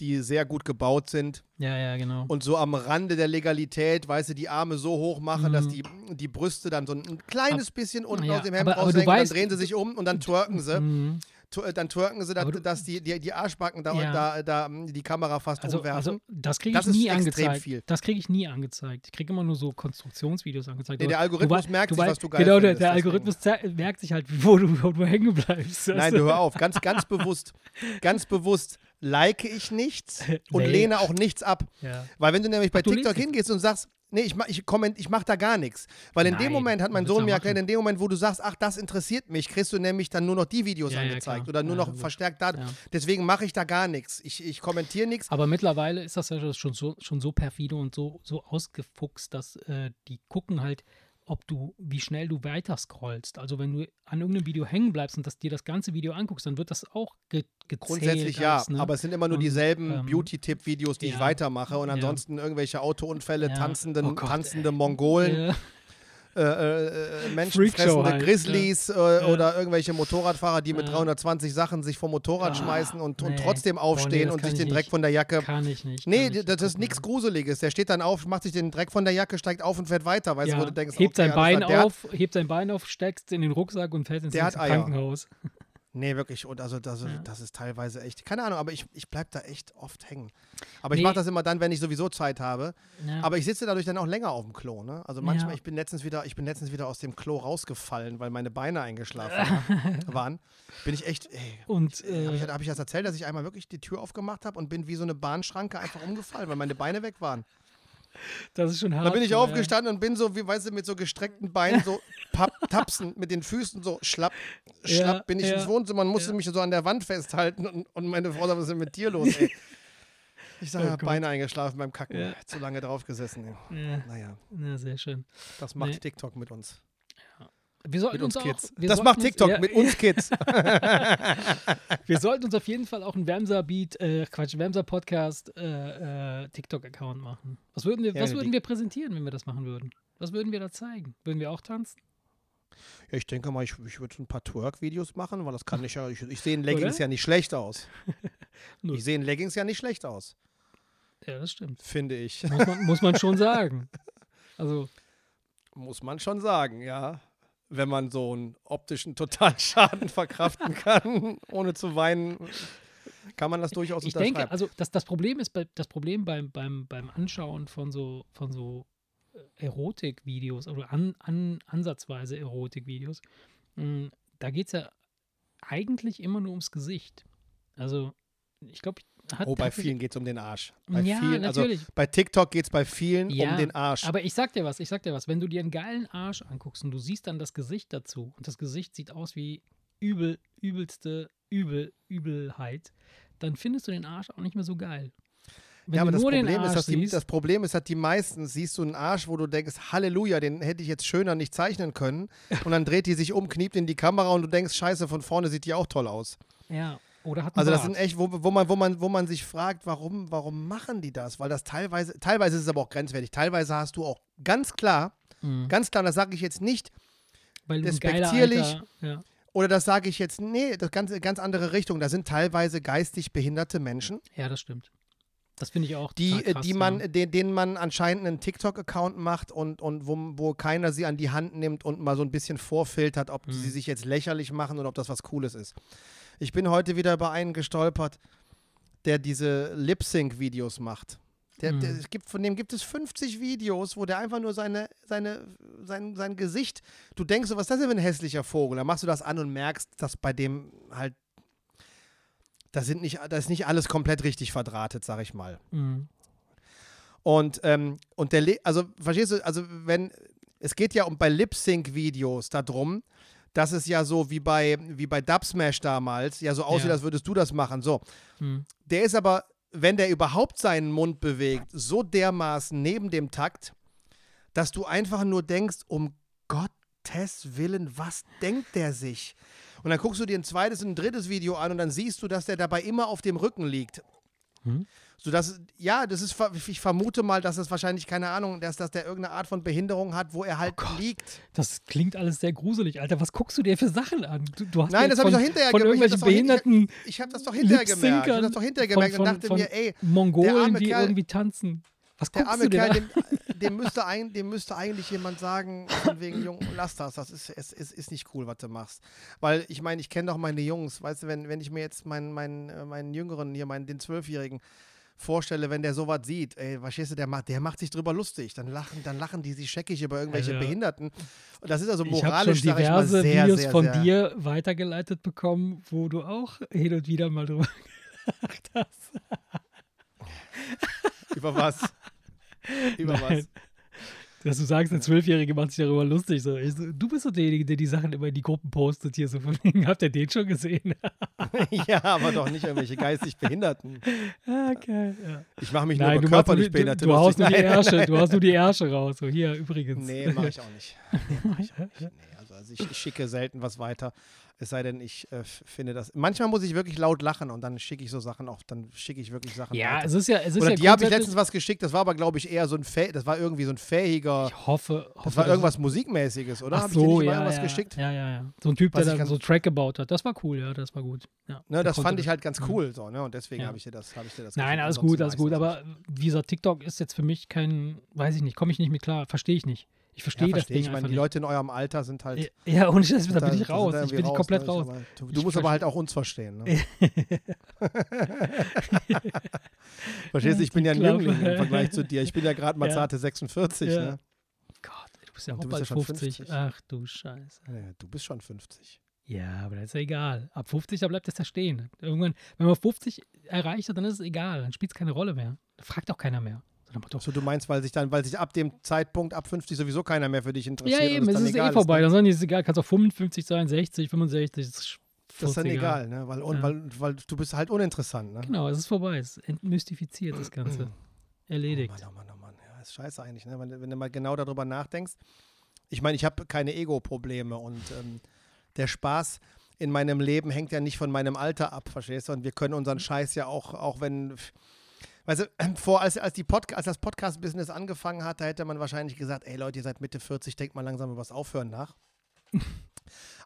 die sehr gut gebaut sind ja, ja, genau. und so am Rande der Legalität, weißt du, die Arme so hoch machen, dass Mhm. die, die Brüste dann so ein kleines bisschen unten ja, aus dem Hemd aber- raushängen, dann weißt- drehen sie sich um und dann twerken sie. Mhm. Tw- Dann twerken sie, dass, du- dass die, die, die Arschbacken da, Ja. da, da mm, die Kamera fast Also, umwerfen. also das kriege ich Das ist nie extrem angezeigt. viel. Das kriege ich nie angezeigt. Ich kriege immer nur so Konstruktionsvideos angezeigt. Nee, der du Algorithmus wei- merkt sich, wei- was du geil Genau, findest, der. Algorithmus merkt sich halt, wo du, wo du hängen bleibst. Nein, du hör auf. Ganz, ganz bewusst, ganz bewusst like ich nichts und Nee. lehne auch nichts ab. Ja. Weil wenn du nämlich bei Ach, du TikTok hingehst und sagst, nee, ich ich, komment, ich mach da gar nichts. Weil in dem Nein, Moment hat mein Sohn mir erklärt, in dem Moment, wo du sagst, ach, das interessiert mich, kriegst du nämlich dann nur noch die Videos Ja, ja, angezeigt klar. oder nur Ja, noch logisch. verstärkt da. Ja. Deswegen mache ich da gar nichts. Ich, ich kommentiere nichts. Aber mittlerweile ist das ja schon so, schon so perfide und so, so ausgefuchst, dass äh, die gucken halt, ob du, wie schnell du weiter scrollst. Also wenn du an irgendeinem Video hängen bleibst und das, dir das ganze Video anguckst, dann wird das auch ge gezählt. Grundsätzlich ja, als, ne? aber es sind immer nur dieselben ähm, Beauty-Tipp-Videos, die ich ja. weitermache und Ja. ansonsten irgendwelche Autounfälle, Ja. tanzenden, Oh Gott, tanzende. Mongolen, Äh, äh, äh, menschenfressende halt, Grizzlies äh, oder irgendwelche Motorradfahrer, die mit Ja. 320 Sachen sich vom Motorrad Ah, schmeißen und, und nee. trotzdem Boah, aufstehen nee, das und sich ich den Dreck nicht. von der Jacke. kann ich nicht. Nee, kann ich das ist nichts Gruseliges. Der steht dann auf, macht sich den Dreck von der Jacke, steigt auf und fährt weiter. Weißt Ja, du, wo du denkst, hebt okay, sein Bein der hat- auf, hebt sein Bein auf, steckst in den Rucksack und fährt ins nächste Eier. Nee, wirklich. Und also das, Ja. das ist teilweise echt. Keine Ahnung, aber ich, ich bleib da echt oft hängen. Aber ich Nee. mache das immer dann, wenn ich sowieso Zeit habe. Ja. Aber ich sitze dadurch dann auch länger auf dem Klo. Ne? Also manchmal, Ja. ich bin letztens wieder, ich bin letztens wieder aus dem Klo rausgefallen, weil meine Beine eingeschlafen waren. Bin ich echt. Ey, und habe ich, äh, hab ich das erzählt, dass ich einmal wirklich die Tür aufgemacht habe und bin wie so eine Bahnschranke einfach umgefallen, weil meine Beine weg waren. Das ist schon hart. Dann bin ich ja. aufgestanden und bin so, wie weißt du, mit so gestreckten Beinen so papp, tapsen, mit den Füßen so schlapp, schlapp, Ja, bin ich ja, ins Wohnzimmer und musste mich so an der Wand festhalten und, und meine Frau sagt, was ist denn mit dir los, ey? Ich sage, Oh ja. Beine eingeschlafen beim Kacken. Zu lange drauf gesessen. Ja, Naja, na, sehr schön. das macht Nee. TikTok mit uns. Wir sollten Mit uns auch, Kids. wir Das macht uns- TikTok ja, mit uns Kids. Wir sollten uns auf jeden Fall auch einen Wemser-Beat, äh, Quatsch, Wemser-Podcast äh, äh, TikTok-Account machen. Was würden wir, Ja, was würden wir präsentieren, wenn wir das machen würden? Was würden wir da zeigen? Würden wir auch tanzen? Ja, ich denke mal, ich, ich würde ein paar Twerk-Videos machen, weil das kann ich ja. Ich, ich sehe in Leggings Oder? ja nicht schlecht aus. Ich sehe in Leggings ja nicht schlecht aus, Ja, das stimmt. finde ich. Muss man, muss man schon sagen. Also, Muss man schon sagen, ja. Wenn man so einen optischen Totalschaden verkraften kann, ohne zu weinen, kann man das durchaus ich denke, also das, das Problem ist, bei, das Problem beim, beim, beim Anschauen von so, von so äh, Erotikvideos oder an, an, ansatzweise Erotikvideos, mh, da geht es ja eigentlich immer nur ums Gesicht. Also, ich glaube, hat. oh, bei vielen geht es um den Arsch. Bei Ja, vielen, also natürlich. bei TikTok geht es bei vielen Ja, um den Arsch. Aber ich sag dir was, ich sag dir was, wenn du dir einen geilen Arsch anguckst und du siehst dann das Gesicht dazu und das Gesicht sieht aus wie übel, übelste Übel, Übelheit, dann findest du den Arsch auch nicht mehr so geil. Wenn ja, aber das Problem, ist, dass die, siehst, das Problem ist, dass die meisten siehst du einen Arsch, wo du denkst, Halleluja, den hätte ich jetzt schöner nicht zeichnen können. Und dann dreht die sich um, kniept in die Kamera und du denkst, scheiße, von vorne sieht die auch toll aus. ja, oder hat einen Also das sind echt, wo, wo, man, wo, man, wo man sich fragt, warum, warum machen die das? Weil das teilweise, teilweise ist es aber auch grenzwertig. Teilweise hast du auch ganz klar, Mhm. ganz klar, das sage ich jetzt nicht, Weil despektierlich- ja. oder das sage ich jetzt, nee, das ganze ganz andere Richtung. Da sind teilweise geistig behinderte Menschen, ja, das stimmt. Das finde ich auch die, krass, die man, ja. den, denen man anscheinend einen TikTok-Account macht und, und wo, wo keiner sie an die Hand nimmt und mal so ein bisschen vorfiltert, ob Mhm. sie sich jetzt lächerlich machen oder ob das was Cooles ist. Ich bin heute wieder über einen gestolpert, der diese Lip-Sync-Videos macht. Der, der, Mhm. es gibt, von dem gibt es 50 Videos, wo der einfach nur seine, seine, sein, sein Gesicht, du denkst so, was ist das denn für ein hässlicher Vogel? Dann machst du das an und merkst, dass bei dem halt, da, sind nicht, da ist nicht alles komplett richtig verdrahtet, sag ich mal. Mhm. Und, ähm, und der, also verstehst du, also wenn, es geht ja um bei Lip-Sync-Videos darum, dass es ja so wie bei, wie bei Dubsmash damals, ja so aussieht, Ja. als würdest du das machen. So, Mhm. der ist aber, wenn der überhaupt seinen Mund bewegt, so dermaßen neben dem Takt, dass du einfach nur denkst, um Gottes Willen, was denkt der sich? Und dann guckst du dir ein zweites und ein drittes Video an und dann siehst du, dass der dabei immer auf dem Rücken liegt. Hm? Sodass, ja, das ist, ich vermute mal, dass es wahrscheinlich, keine Ahnung, dass, dass der irgendeine Art von Behinderung hat, wo er halt liegt. Das klingt alles sehr gruselig, Alter. Was guckst du dir für Sachen an? Du, du hast Nein, das habe ich von- doch hinterher von gemerkt. Ich hab irgendwelchen behinderten Ich habe das doch hinterher gemerkt. Ich habe das doch hinterher von- gemerkt und von- dachte von mir, ey, Mongolen, die Kerl- irgendwie tanzen. Was Der arme Kerl, dem, dem, müsste ein, dem müsste eigentlich jemand sagen, von wegen, Jung, lass das, das ist, es, es ist nicht cool, was du machst. Weil ich meine, ich kenne doch meine Jungs, weißt du, wenn, wenn ich mir jetzt meinen, meinen, äh, meinen Jüngeren hier, meinen, den Zwölfjährigen, vorstelle, wenn der sowas sieht, ey, verstehst du, der macht, der macht sich drüber lustig. Dann lachen, dann lachen die sich scheckig über irgendwelche Alter. Behinderten. Und das ist also Ich habe moralisch, schon sag ich mal, diverse sehr, Videos sehr, von sehr, dir weitergeleitet bekommen, wo du auch hin und wieder mal drüber gelacht hast. Über was? Über was? Dass du sagst, der Zwölfjährige macht sich darüber lustig. So. So, du bist doch derjenige, der die Sachen immer in die Gruppen postet. Hier so von wegen, habt ihr den schon gesehen? ja, aber doch nicht irgendwelche geistig Behinderten. ah, geil. Ja. Ich mache mich Nein, nur du, über nur körperlich die, du, du haust nur die. Ärsche, du hast nur die Ärsche raus. So, hier übrigens. Nee, mache ich auch nicht. Nee, mach ich auch nicht. Nee, also, ich, ich schicke selten was weiter. Es sei denn, ich äh, finde das. Manchmal muss ich wirklich laut lachen und dann schicke ich so Sachen auch, dann schicke ich wirklich Sachen Ja, weiter. es ist ja, es ist Oder ja die habe ich letztens was geschickt, das war aber, glaube ich, eher so ein Fäh das war irgendwie so ein fähiger. Ich hoffe, hoffe Das war irgendwas Musikmäßiges, oder? Ach so, ja, irgendwas ja, geschickt? Ja, ja, ja. So ein Typ, Was der dann so Track gebaut hat. Das war cool, ja, das war gut. Ja, Ne, das fand ich halt ganz Mhm. cool so, ne? Und deswegen Ja. habe ich dir das, habe ich dir das Nein, alles gut, alles gut. Aber gesagt, TikTok ist jetzt für mich kein, weiß ich nicht, komme ich nicht mit klar, verstehe ich nicht. Ich verstehe Ja, das verstehe Ding ich. Meine, die nicht. Leute in eurem Alter sind halt. Ja, und das, da bin ich raus. Ich bin komplett ne? raus. Aber Du, du musst aber halt auch uns verstehen. Ne? Verstehst du, ich bin ja ein. Jüngling im Vergleich zu dir. Ich bin ja gerade mal zarte 46. Ja. Ne? Gott, du bist ja auch Du bald ja schon 50. 50. Ach du Scheiße. Ja, Du bist schon 50. Ja, aber das ist ja egal. Ab 50, da bleibt das ja stehen. Irgendwann, wenn man 50 erreicht hat, dann ist es egal. Dann spielt es keine Rolle mehr. Da fragt auch keiner mehr. So du meinst, weil sich dann, weil sich ab dem Zeitpunkt, ab 50 sowieso keiner mehr für dich interessiert. Ja, eben, es dann ist eh vorbei. ne? Dann sagen die, es ist egal, kannst auch 55 sein, 60, 65, das ist Das ist dann egal, ne? Weil, Ja. weil, weil du bist halt uninteressant, ne? Genau, es ist vorbei. Es ist entmystifiziert, das Ganze. Erledigt. Oh Mann, oh Mann, oh Mann. Ja, ist scheiße eigentlich, ne? Wenn, wenn du mal genau darüber nachdenkst. Ich meine, ich habe keine Ego-Probleme und ähm, der Spaß in meinem Leben hängt ja nicht von meinem Alter ab, verstehst du? Und wir können unseren Scheiß ja auch, auch wenn. Weißt du, vor, als, als, die Podca als das Podcast-Business angefangen hat, da hätte man wahrscheinlich gesagt, ey Leute, ihr seid Mitte 40, denkt mal langsam über das Aufhören nach.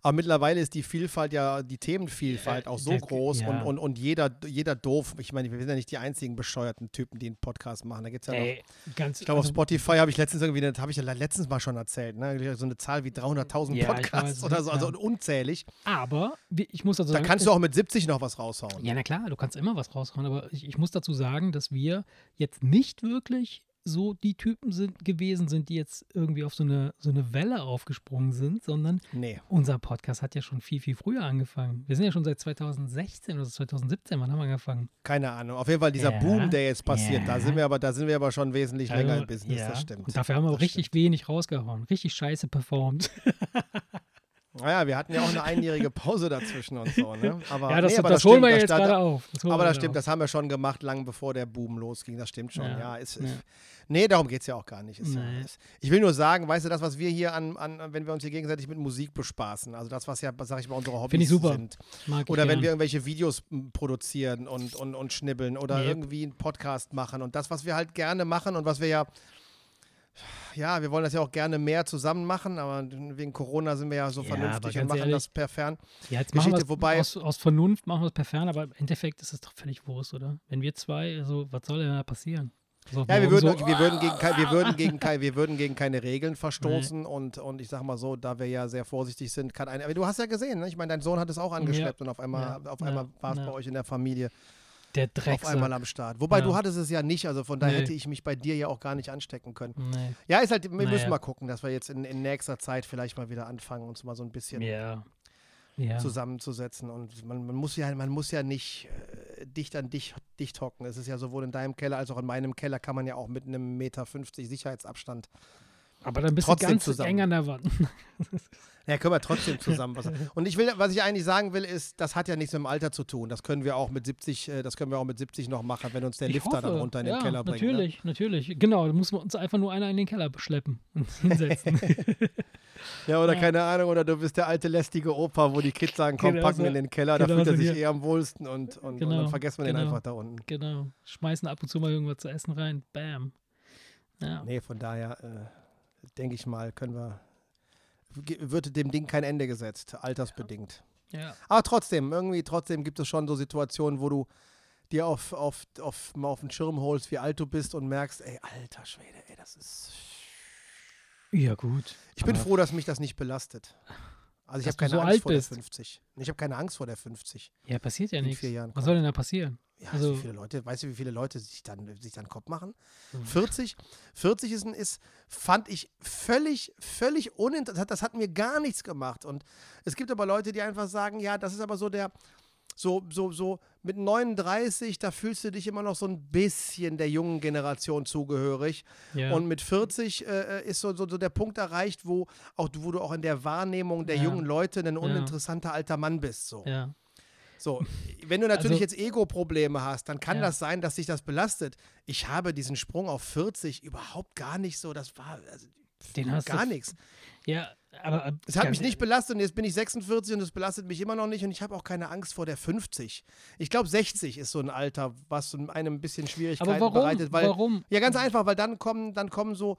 Aber mittlerweile ist die Vielfalt ja, die Themenvielfalt auch so groß ja. und, und, und jeder, jeder doof. Ich meine, wir sind ja nicht die einzigen bescheuerten Typen, die einen Podcast machen. Da gibt es ja noch Ey, ganz ich glaube, auf also, Spotify habe ich letztens irgendwie, das habe ich ja letztens mal schon erzählt, ne? so eine Zahl wie 300.000 Ja, ich Podcasts weiß, oder so, also unzählig. Aber ich muss dazu Da sagen. kannst es- du auch mit 70 noch was raushauen. Ja, na klar, du kannst immer was raushauen, aber ich, ich muss dazu sagen, dass wir jetzt nicht wirklich so die Typen sind, gewesen sind, die jetzt irgendwie auf so eine, so eine Welle aufgesprungen sind, sondern Nee. unser Podcast hat ja schon viel, viel früher angefangen. Wir sind ja schon seit 2016 oder 2017, wann haben wir angefangen? Keine Ahnung. Auf jeden Fall dieser Ja, Boom, der jetzt passiert, da ja. sind wir aber, da sind wir aber schon wesentlich länger Also, im Business, ja. das stimmt. Und dafür haben wir Das richtig wenig rausgehauen. Richtig scheiße performt. Naja, wir hatten ja auch eine einjährige Pause dazwischen und so, ne? Aber, ja, das, nee, aber das, holen stimmt, wir das jetzt gerade auf. Das Aber das stimmt, auf. das haben wir schon gemacht, lang bevor der Boom losging. Das stimmt schon. Ja, Ja, ist, ja. Nee, darum geht es ja auch gar nicht. Ist, Nee. ist, ich will nur sagen, weißt du, das, was wir hier an, an, wenn wir uns hier gegenseitig mit Musik bespaßen, also das, was ja, sag ich mal, unsere Hobbys Finde ich super. sind. Mag ich Oder wenn gern. wir irgendwelche Videos produzieren und, und, und schnibbeln oder Yep. irgendwie einen Podcast machen und das, was wir halt gerne machen und was wir ja, ja, wir wollen das ja auch gerne mehr zusammen machen, aber wegen Corona sind wir ja so Ja, vernünftig und machen ehrlich, das per Fern. Ja, jetzt Geschichte, machen wir's wobei- aus, aus Vernunft machen wir es per Fern, aber im Endeffekt ist es doch völlig Wurst, oder? Wenn wir zwei, also was soll denn da passieren? Ja, wir würden, so, wir, würden gegen, wir, würden gegen, wir würden gegen keine Regeln verstoßen und, und ich sag mal so, da wir ja sehr vorsichtig sind, kann ein. Aber du hast ja gesehen, ne? ich meine, dein Sohn hat es auch angeschleppt und auf einmal, Ja, auf ja, einmal war es ja. bei euch in der Familie der auf Drecksack. einmal am Start. Wobei Ja. du hattest es ja nicht, also von daher Nee. hätte ich mich bei dir ja auch gar nicht anstecken können. Nee. Ja, ist halt, wir müssen Naja. mal gucken, dass wir jetzt in, in nächster Zeit vielleicht mal wieder anfangen, uns mal so ein bisschen. Ja. zusammenzusetzen. Und man, man muss ja, man muss ja nicht äh, dicht an dich dicht hocken. Es ist ja sowohl in deinem Keller als auch in meinem Keller kann man ja auch mit einem Meter 50 Sicherheitsabstand. Aber dann bist Trotzdem du ganz zusammen. eng an der Wand. Ja, können wir trotzdem zusammen was. Und ich will, was ich eigentlich sagen will, ist, das hat ja nichts mit dem Alter zu tun. Das können wir auch mit 70, äh, das können wir auch mit 70 noch machen, wenn uns der Ich Lifter dann hoffe. runter in ja, den Keller bringt. Ne? Natürlich, natürlich. Genau, da muss man uns einfach nur einer in den Keller schleppen und hinsetzen. Ja, oder Ja. keine Ahnung, oder du bist der alte lästige Opa, wo die Kids sagen, komm, Genau packen so. in den Keller, da Genau fühlt er sich hier. eh am wohlsten und, und, und dann Genau, vergessen wir den genau. einfach da unten. genau. Schmeißen ab und zu mal irgendwas zu essen rein. Bam. Ja. Nee, von daher äh, denke ich mal, können wir, wird dem Ding kein Ende gesetzt, altersbedingt. ja. Aber trotzdem, irgendwie trotzdem gibt es schon so Situationen, wo du dir auf, auf, auf, mal auf den Schirm holst, wie alt du bist und merkst, ey, alter Schwede, ey, das ist. Ja, gut. Ich bin froh, dass mich das nicht belastet. Also ich habe keine so Angst vor bist. der 50. Ich habe keine Angst vor der 50. Ja, passiert ja nichts. Jahren Was soll denn da passieren? Ja, Also- wie viele Leute, weißt du, wie viele Leute sich dann, sich dann Kopf machen? Mhm. 40? 40 ist, ist fand ich völlig, völlig uninteressant. Das hat mir gar nichts gemacht. Und es gibt aber Leute, die einfach sagen, ja, das ist aber so der, so, so, so mit 39, da fühlst du dich immer noch so ein bisschen der jungen Generation zugehörig. Ja. Und mit 40 äh, ist so, so, so der Punkt erreicht, wo, auch, wo du auch in der Wahrnehmung der Ja. jungen Leute ein uninteressanter alter Mann bist. So. ja. So, wenn du natürlich Also- jetzt Ego-Probleme hast, dann kann Ja. das sein, dass dich das belastet. Ich habe diesen Sprung auf 40 überhaupt gar nicht so, das war also, Den hast gar nichts. Ja, aber. äh, Es hat mich nicht belastet und jetzt bin ich 46 und es belastet mich immer noch nicht und ich habe auch keine Angst vor der 50. Ich glaube, 60 ist so ein Alter, was einem ein bisschen Schwierigkeiten Aber warum? bereitet. Weil, warum? Ja, ganz einfach, weil dann kommen, dann kommen so,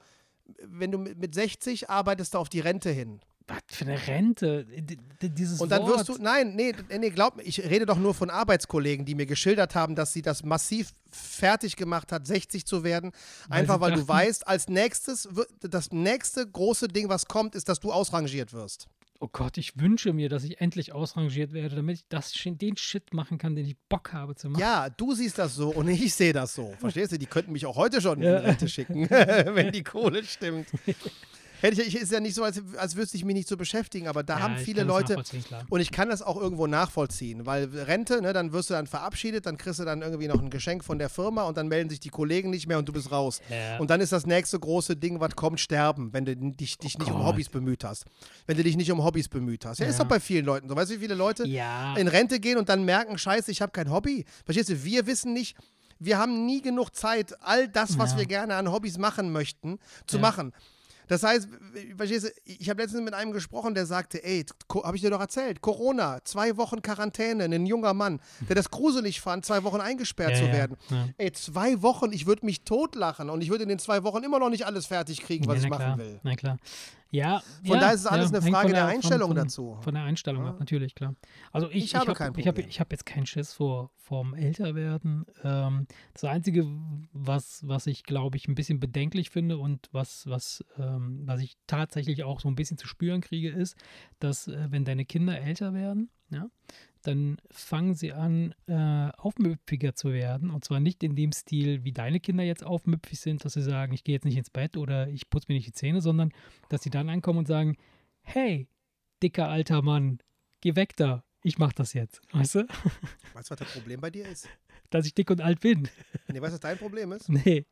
wenn du mit mit 60 arbeitest du auf die Rente hin. Was für eine Rente? Dieses Und dann Wort. wirst du, nein, nee, nee, glaub mir, ich rede doch nur von Arbeitskollegen, die mir geschildert haben, dass sie das massiv fertig gemacht hat, 60 zu werden. Weil Einfach weil du dachten- weißt, als nächstes, das nächste große Ding, was kommt, ist, dass du ausrangiert wirst. Oh Gott, ich wünsche mir, dass ich endlich ausrangiert werde, damit ich das, den Shit machen kann, den ich Bock habe zu machen. Ja, du siehst das so und ich sehe das so. Verstehst du? Die könnten mich auch heute schon in Rente schicken, wenn die Kohle stimmt. Hätte ich, ist ja nicht so, als, als wüsste ich mich nicht zu beschäftigen, aber da Ja, haben viele Leute, und ich kann das auch irgendwo nachvollziehen, weil Rente, ne, dann wirst du dann verabschiedet, dann kriegst du dann irgendwie noch ein Geschenk von der Firma und dann melden sich die Kollegen nicht mehr und du bist raus. Ja. Und dann ist das nächste große Ding, was kommt, sterben, wenn du dich, dich nicht um Gott. Hobbys bemüht hast. Wenn du dich nicht um Hobbys bemüht hast. Ja, ist Ja. doch bei vielen Leuten so. Weißt du, wie viele Leute in Rente gehen und dann merken, scheiße, ich habe kein Hobby. Verstehst du, wir wissen nicht, wir haben nie genug Zeit, all das, was Ja. wir gerne an Hobbys machen möchten, zu Ja. machen. Das heißt, verstehst du, ich habe letztens mit einem gesprochen, der sagte, ey, habe ich dir doch erzählt, Corona, zwei Wochen Quarantäne, ein junger Mann, der das gruselig fand, zwei Wochen eingesperrt Ja, zu ja, werden. ja. Ey, zwei Wochen, ich würde mich totlachen und ich würde in den zwei Wochen immer noch nicht alles fertig kriegen, was ich machen klar, will. Na klar. Ja, Von ja, daher ist es alles ja, eine Frage von der von- Einstellung von, dazu. Von der Einstellung ab, natürlich, klar. Also ich, Ich habe hab, ich Problem. ich hab jetzt keinen Schiss vor vorm Älterwerden. Ähm, das Einzige, was, was ich, glaube ich, ein bisschen bedenklich finde und was, was, ähm, was ich tatsächlich auch so ein bisschen zu spüren kriege, ist, dass äh, wenn deine Kinder älter werden, ja, dann fangen sie an, äh, aufmüpfiger zu werden. Und zwar nicht in dem Stil, wie deine Kinder jetzt aufmüpfig sind, dass sie sagen, ich gehe jetzt nicht ins Bett oder ich putze mir nicht die Zähne, sondern dass sie dann ankommen und sagen, hey, dicker alter Mann, geh weg da, ich mach das jetzt. Weißt du? Weißt du, was das Problem bei dir ist? Dass ich dick und alt bin. Nee, weißt du, was dein Problem ist? Nee.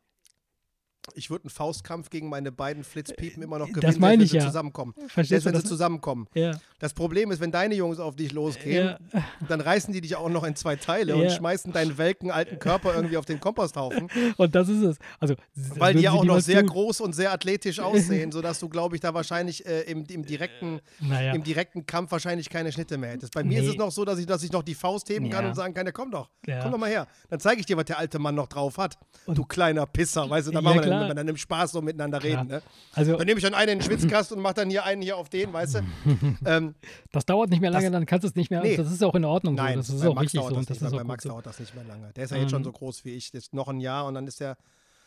Ich würde einen Faustkampf gegen meine beiden Flitzpiepen immer noch das gewinnen, meine wenn ich sie ja. zusammenkommen. Verstehst Selbst wenn sie das? zusammenkommen. Ja, Das Problem ist, wenn deine Jungs auf dich losgehen, ja, dann reißen die dich auch noch in zwei Teile und Ja. schmeißen deinen welken alten Körper irgendwie auf den Komposthaufen, und das ist es. Also, das weil die ja sie auch noch sehr tun. groß und sehr athletisch aussehen, sodass du, glaube ich, da wahrscheinlich äh, im, im, direkten, Naja, im direkten Kampf wahrscheinlich keine Schnitte mehr hättest. Bei mir ist Nee. es noch so, dass ich, dass ich noch die Faust heben kann und sagen kann, ja, komm doch, komm doch mal her. Dann zeige ich dir, was der alte Mann noch drauf hat. Und- du kleiner Pisser, weißt du, da Ja, machen wir klar. dann, dann im Spaß so miteinander Klar. reden. Ne? also Dann nehme ich dann einen in den Schwitzkasten und mache dann hier einen hier auf den, weißt du? ähm, das dauert nicht mehr lange, Das- dann kannst du es nicht mehr. Nee. Das ist auch in Ordnung nein, so. Das ist auch Max richtig dauert so. das das nicht ist Bei Max dauert das nicht mehr lange. Der ist ja jetzt schon Ähm, so groß wie ich. Jetzt noch ein Jahr und dann ist der.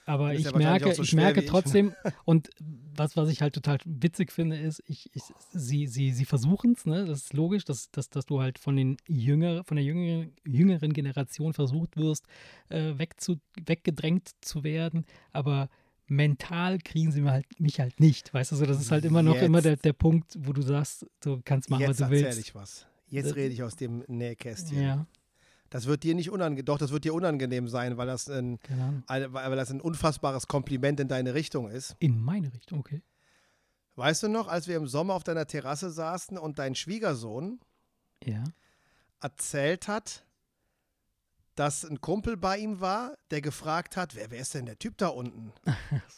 Aber ist ich ja merke, so ich merke wie ich. trotzdem, und was, was ich halt total witzig finde, ist, ich, ich, sie, sie, sie versuchen es, ne? Das ist logisch, dass, dass, dass du halt von den jüngeren, von der jüngeren, jüngeren Generation versucht wirst, äh, wegzu, weggedrängt zu werden, aber mental kriegen sie halt, mich halt nicht. Weißt du, so, das ist halt immer noch immer Jetzt- der, der Punkt, wo du sagst, du kannst machen, jetzt was du erzähle willst. ich was. Jetzt Das- rede ich aus dem Nähkästchen. Ja, Das wird dir nicht unangenehm. Doch, das wird dir unangenehm sein, weil das, ein, ein- weil das ein unfassbares Kompliment in deine Richtung ist. In meine Richtung, okay. Weißt du noch, als wir im Sommer auf deiner Terrasse saßen und dein Schwiegersohn Ja. erzählt hat, dass ein Kumpel bei ihm war, der gefragt hat, wer, wer ist denn der Typ da unten?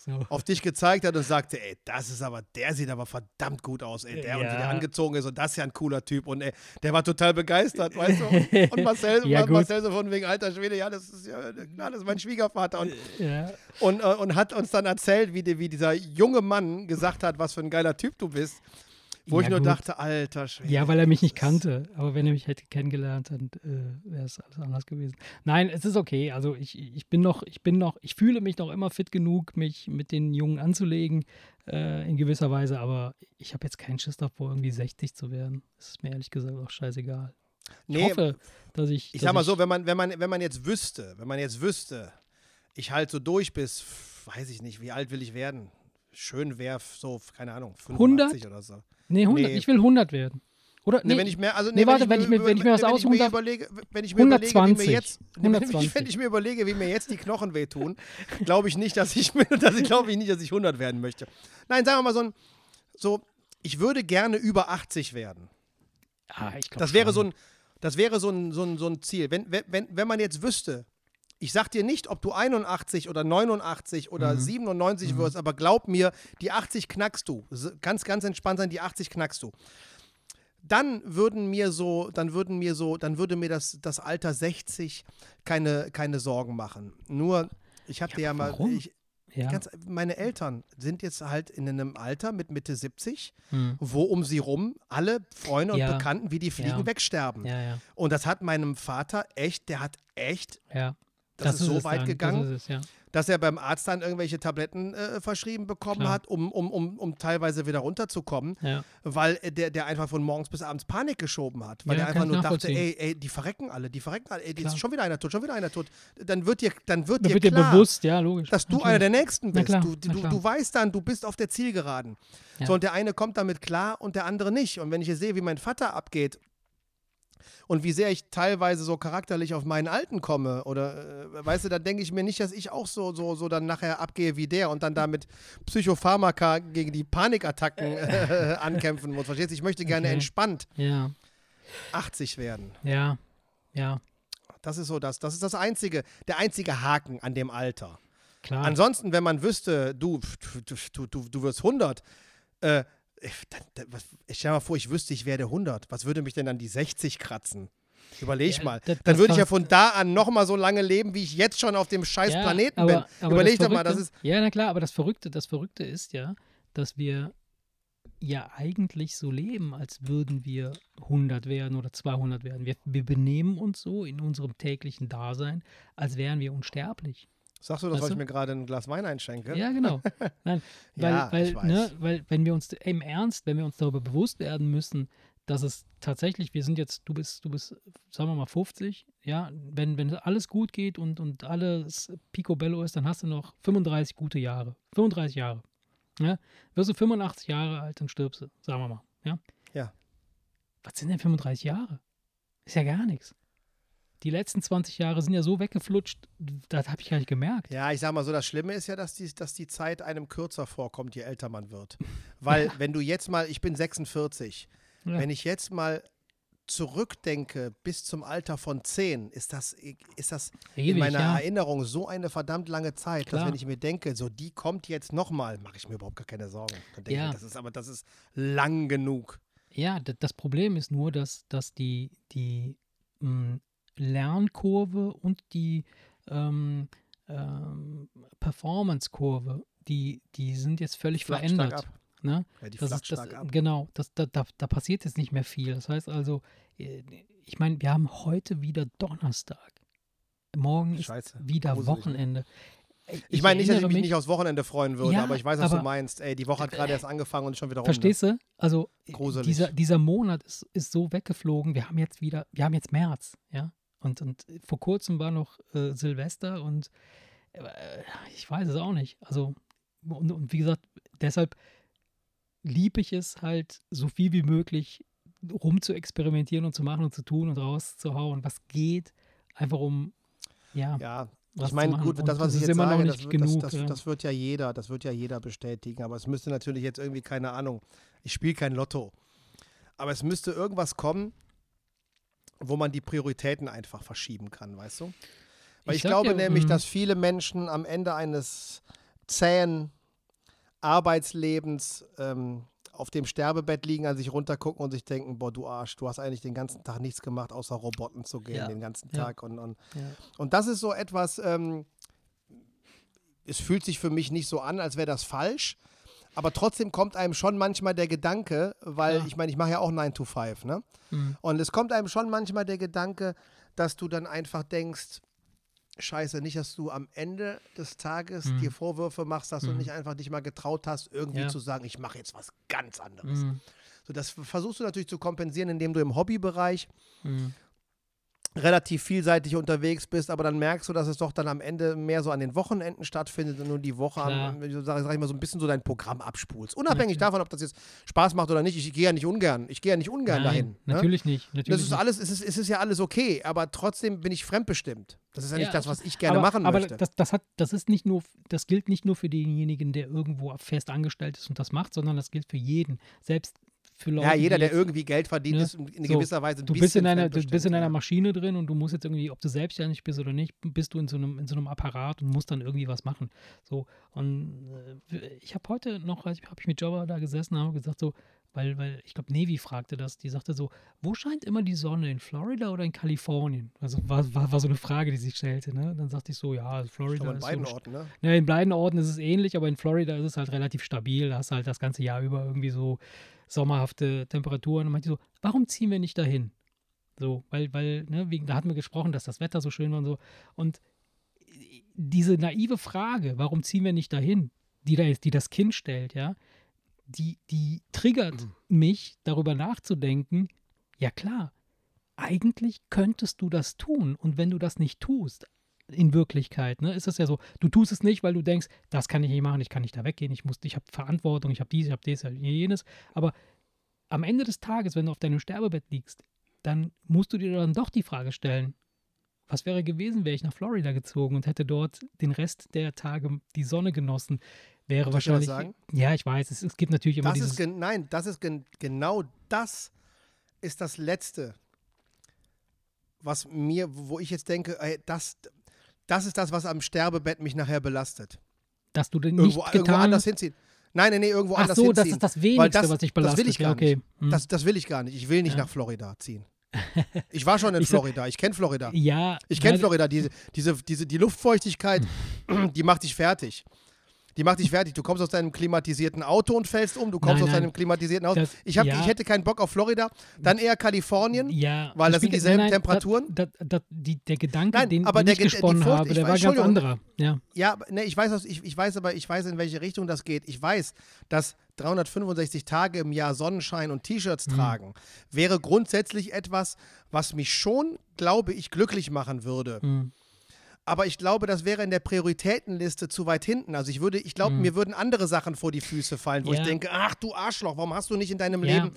So. auf dich gezeigt hat und sagte, ey, das ist aber, der sieht aber verdammt gut aus, ey, der und wie der Ja. angezogen ist und das ist ja ein cooler Typ und ey, der war total begeistert, weißt du? Und Marcel, Ja. Marcel so von wegen, alter Schwede, ja, das ist ja, klar, das ist mein Schwiegervater und, Ja. und, äh, und hat uns dann erzählt, wie, die, wie dieser junge Mann gesagt hat, was für ein geiler Typ du bist, wo Ja, ich nur gut. dachte, alter Schwede. Ja, weil er mich nicht kannte. Aber wenn er mich hätte kennengelernt, dann äh, wäre es alles anders gewesen. Nein, es ist okay. Also ich, ich bin noch, ich bin noch, ich fühle mich noch immer fit genug, mich mit den Jungen anzulegen, äh, in gewisser Weise, aber ich habe jetzt keinen Schiss davor, irgendwie 60 zu werden. Das ist mir ehrlich gesagt auch scheißegal. Ich Nee, hoffe, dass ich. Ich dass sag mal so, wenn man, wenn man, wenn man jetzt wüsste, wenn man jetzt wüsste, ich halt so durch bis, weiß ich nicht, wie alt will ich werden? Schön wäre so, keine Ahnung, 85 oder so. Nee, 100, Nee. ich will 100 werden. Oder? Nee, Nee, wenn ich mehr, also nee, warte, wenn ich mir- über- wenn ich mir was wenn aussuchen mir darf- überlege, wenn ich mir überlege, wie 120. mir jetzt, wenn ich, 120. wenn ich mir überlege, wie mir jetzt die Knochen wehtun, glaube ich nicht, dass ich, mir- dass ich glaube ich nicht, dass ich 100 werden möchte. Nein, sagen wir mal so ein, so, ich würde gerne über 80 werden. ah, ich glaub Das wäre schon. so ein, das wäre so ein, so ein, so ein Ziel. Wenn, wenn, wenn, wenn man jetzt wüsste, ich sag dir nicht, ob du 81 oder 89 Mhm. oder 97 wirst, aber glaub mir, die 80 knackst du. Ganz, ganz entspannt sein, die 80 knackst du. Dann würden mir so, dann würden mir so, dann würde mir das, das Alter 60 keine, keine Sorgen machen. Nur, ich habe Ja, dir ja mal, ich, Ja. ganz, meine Eltern sind jetzt halt in einem Alter mit Mitte 70, Hm. wo um sie rum alle Freunde und Ja. Bekannten wie die Fliegen Ja. wegsterben. Und das hat meinem Vater echt, der hat echt ja. Das, ist so es weit dann, gegangen, Das ist es, ja. dass er beim Arzt dann irgendwelche Tabletten äh, verschrieben bekommen Klar. hat, um, um, um, um teilweise wieder runterzukommen, ja. weil äh, der, der einfach von morgens bis abends Panik geschoben hat. Weil Ja, er einfach nur dachte, ey, ey, die verrecken alle, die verrecken alle, ey, ist schon wieder einer tot, schon wieder einer tot. Dann wird dir, dann wird Da dir wird dir klar, bewusst, ja, logisch. dass du Natürlich. einer der Nächsten bist. klar, du, du, du weißt dann, du bist auf der Zielgeraden. So, und der eine kommt damit klar und der andere nicht. Und wenn ich hier sehe, wie mein Vater abgeht und wie sehr ich teilweise so charakterlich auf meinen Alten komme, oder äh, weißt du, dann denke ich mir nicht, dass ich auch so, so, so dann nachher abgehe wie der und dann da mit Psychopharmaka gegen die Panikattacken äh, ankämpfen muss. Verstehst du? Ich möchte gerne Okay. entspannt Ja, 80 werden. ja, ja, Das ist so das. Das ist das einzige, der einzige Haken an dem Alter. klar. Ansonsten, wenn man wüsste, du, du, du, du, du wirst 100, äh, ich, was, ich stell mal vor, ich wüsste, ich werde 100. Was würde mich denn dann die 60 kratzen? Überleg Ja, mal. das- dann das würde ich ja von da an nochmal so lange leben, wie ich jetzt schon auf dem scheiß ja, Planeten aber, bin. aber Überleg doch mal, das ist. Ja, na klar, aber das Verrückte, das Verrückte ist ja, dass wir ja eigentlich so leben, als würden wir 100 werden oder 200 werden. Wir, wir benehmen uns so in unserem täglichen Dasein, als wären wir unsterblich. Sagst du das, Weißt weil ich mir gerade ein Glas Wein einschenke? Ja, genau. Nein, weil, Ja, weil, ne, weil wenn wir uns im Ernst, wenn wir uns darüber bewusst werden müssen, dass es tatsächlich, wir sind jetzt, du bist, du bist, sagen wir mal 50, ja, wenn, wenn alles gut geht und, und alles picobello ist, dann hast du noch 35 gute Jahre. 35 Jahre. Ja? Wirst du 85 Jahre alt, dann stirbst du, sagen wir mal. Ja. Ja. Was sind denn 35 Jahre? Ist ja gar nichts. Die letzten 20 Jahre sind ja so weggeflutscht, das habe ich gar nicht gemerkt. Ja, ich sag mal so, das Schlimme ist ja, dass die, dass die Zeit einem kürzer vorkommt, je älter man wird. Weil, wenn du jetzt mal, ich bin 46, Ja. wenn ich jetzt mal zurückdenke bis zum Alter von 10, ist das, ist das in Ewig, meiner ja. Erinnerung so eine verdammt lange Zeit, dass Klar. wenn ich mir denke, so die kommt jetzt nochmal, mache ich mir überhaupt gar keine Sorgen. Dann denke ich Ja. mir, das ist aber das ist lang genug. Ja, das Problem ist nur, dass, dass die, die mh, Lernkurve und die ähm, ähm, Performance-Kurve, die, die sind jetzt völlig Flacht verändert. Ne? Ja, die Das ist, das, ab. genau, das, da, da, da passiert jetzt nicht mehr viel. Das heißt also, äh, ich meine, wir haben heute wieder Donnerstag. Morgen ist Scheiße. wieder Gruselig, ne? Wochenende. Ich meine nicht, dass ich erinnere mich nicht aufs Wochenende freuen würde, Ja, aber ich weiß, was du aber- meinst. Ey, die Woche hat gerade erst angefangen und ist schon wieder rum. Verstehst du? Also äh, Gruselig. dieser, dieser Monat ist, ist so weggeflogen. Wir haben jetzt wieder, wir haben jetzt März, ja. Und, und vor kurzem war noch äh, Silvester und äh, ich weiß es auch nicht. Also, und, und wie gesagt, deshalb liebe ich es halt, so viel wie möglich rum zu experimentieren und zu machen und zu tun und rauszuhauen, was geht. Einfach um, ja, Ja, ich meine, gut, das, was das ich jetzt immer noch sage, nicht das, genug, das, ja. das wird ja jeder, das wird ja jeder bestätigen. Aber es müsste natürlich jetzt irgendwie, keine Ahnung, ich spiele kein Lotto. Aber es müsste irgendwas kommen, wo man die Prioritäten einfach verschieben kann, weißt du? Weil Ich ich, glaube dir, nämlich, mm. dass viele Menschen am Ende eines zähen Arbeitslebens ähm, auf dem Sterbebett liegen, an sich runtergucken und sich denken, boah, du Arsch, du hast eigentlich den ganzen Tag nichts gemacht, außer Roboten zu gehen, Ja, den ganzen ja. Tag. Und, und, ja. und das ist so etwas, ähm, es fühlt sich für mich nicht so an, als wäre das falsch. Aber trotzdem kommt einem schon manchmal der Gedanke, weil Klar. ich meine, ich mache ja auch 9 to 5, ne? Mhm. Und es kommt einem schon manchmal der Gedanke, dass du dann einfach denkst, Scheiße, nicht, dass du am Ende des Tages Mhm. dir Vorwürfe machst, dass du Mhm. nicht einfach dich mal getraut hast, irgendwie Ja. zu sagen, ich mache jetzt was ganz anderes. Mhm. So, das versuchst du natürlich zu kompensieren, indem du im Hobbybereich Mhm. Relativ vielseitig unterwegs bist, aber dann merkst du, dass es doch dann am Ende mehr so an den Wochenenden stattfindet und nur die Woche, am, sag, sag ich mal, so ein bisschen so dein Programm abspulst. Unabhängig davon, ob das jetzt Spaß macht oder nicht. Ich gehe ja nicht ungern. Ich gehe ja nicht ungern Nein, dahin. Ne? Natürlich nicht. Natürlich Das ist nicht. alles, es ist, es ist ja alles okay, aber trotzdem bin ich fremdbestimmt. Das ist ja nicht Ja, das, was ich gerne aber, machen aber möchte. Das, das, hat, das ist nicht nur, das gilt nicht nur für denjenigen, der irgendwo fest angestellt ist und das macht, sondern das gilt für jeden. Selbst für Leute. ja, jeder, der irgendwie Geld verdient, ne, ist in so, gewisser Weise ein Du bist in einer, du bist in einer. Maschine drin und du musst jetzt irgendwie, ob du selbstständig bist oder nicht, bist du in so einem, in so einem Apparat und musst dann irgendwie was machen. So, und äh, ich habe heute noch, habe ich mit Jobber da gesessen und habe gesagt, so, weil, weil ich glaube, Nevi fragte das, die sagte so, wo scheint immer die Sonne, in Florida oder in Kalifornien? Also war, war, war so eine Frage, die sich stellte, ne? Dann sagte ich so, ja, Florida Aber in ist beiden so Orten, ne? ja, in beiden Orten ist es ähnlich, aber in Florida ist es halt relativ stabil. Da hast du halt das ganze Jahr über irgendwie so sommerhafte Temperaturen. Und meinte so, warum ziehen wir nicht dahin? So, weil, weil, ne, wegen, da hatten wir gesprochen, dass das Wetter so schön war und so. Und diese naive Frage, warum ziehen wir nicht dahin, die, da, die das Kind stellt, ja, die, die triggert mich, darüber nachzudenken, ja klar, eigentlich könntest du das tun. Und wenn du das nicht tust, in Wirklichkeit, ne, ist es ja so, du tust es nicht, weil du denkst, das kann ich nicht machen, ich kann nicht da weggehen, ich muss, ich habe Verantwortung, ich habe dies, ich habe das, ich habe jenes. Aber am Ende des Tages, wenn du auf deinem Sterbebett liegst, dann musst du dir dann doch die Frage stellen, was wäre gewesen, wäre ich nach Florida gezogen und hätte dort den Rest der Tage die Sonne genossen, wäre ich was wahrscheinlich. sagen? Ja, ich weiß, es, es gibt natürlich immer Das dieses. ist nein, das ist gen genau das ist das Letzte, was mir, wo ich jetzt denke, ey, das, das ist das, was am Sterbebett mich nachher belastet. dass du den Irgendwo, nicht irgendwo anders hinziehen. Nein, nein, nee, irgendwo Ach anders so, das hinziehen. ist das Weil Wenigste, das, was dich Das will belastet. ich gar okay. nicht. Hm. Das, das will ich gar nicht. Ich will nicht Ja. nach Florida ziehen. Ich war schon in Ich Florida. Ich kenne Florida. ja, Ich kenne Florida. Diese, diese, diese, die Luftfeuchtigkeit, die macht dich fertig. Die macht dich fertig. Du kommst aus deinem klimatisierten Auto und fällst um. Du kommst Nein, aus nein. deinem klimatisierten Auto. Das- ich, hab, ja. ich hätte keinen Bock auf Florida. Dann eher Kalifornien. Ja, Weil das sind dieselben nein, Temperaturen. Da, da, die, der Gedanke, Nein, den, aber den der ich Ge- die gesponnen Furcht- habe, ich der weiß- war ganz anderer. Ja, Ja, ne, ich weiß, ich, ich weiß aber, ich weiß, in welche Richtung das geht. Ich weiß, dass 365 Tage im Jahr Sonnenschein und T-Shirts Mhm. tragen wäre grundsätzlich etwas, was mich schon, glaube ich, glücklich machen würde. hm. Aber ich glaube, das wäre in der Prioritätenliste zu weit hinten. Also ich würde, ich glaube, mir würden andere Sachen vor die Füße fallen, wo Mhm. Ja. ich denke, ach du Arschloch, warum hast du nicht in deinem Ja. Leben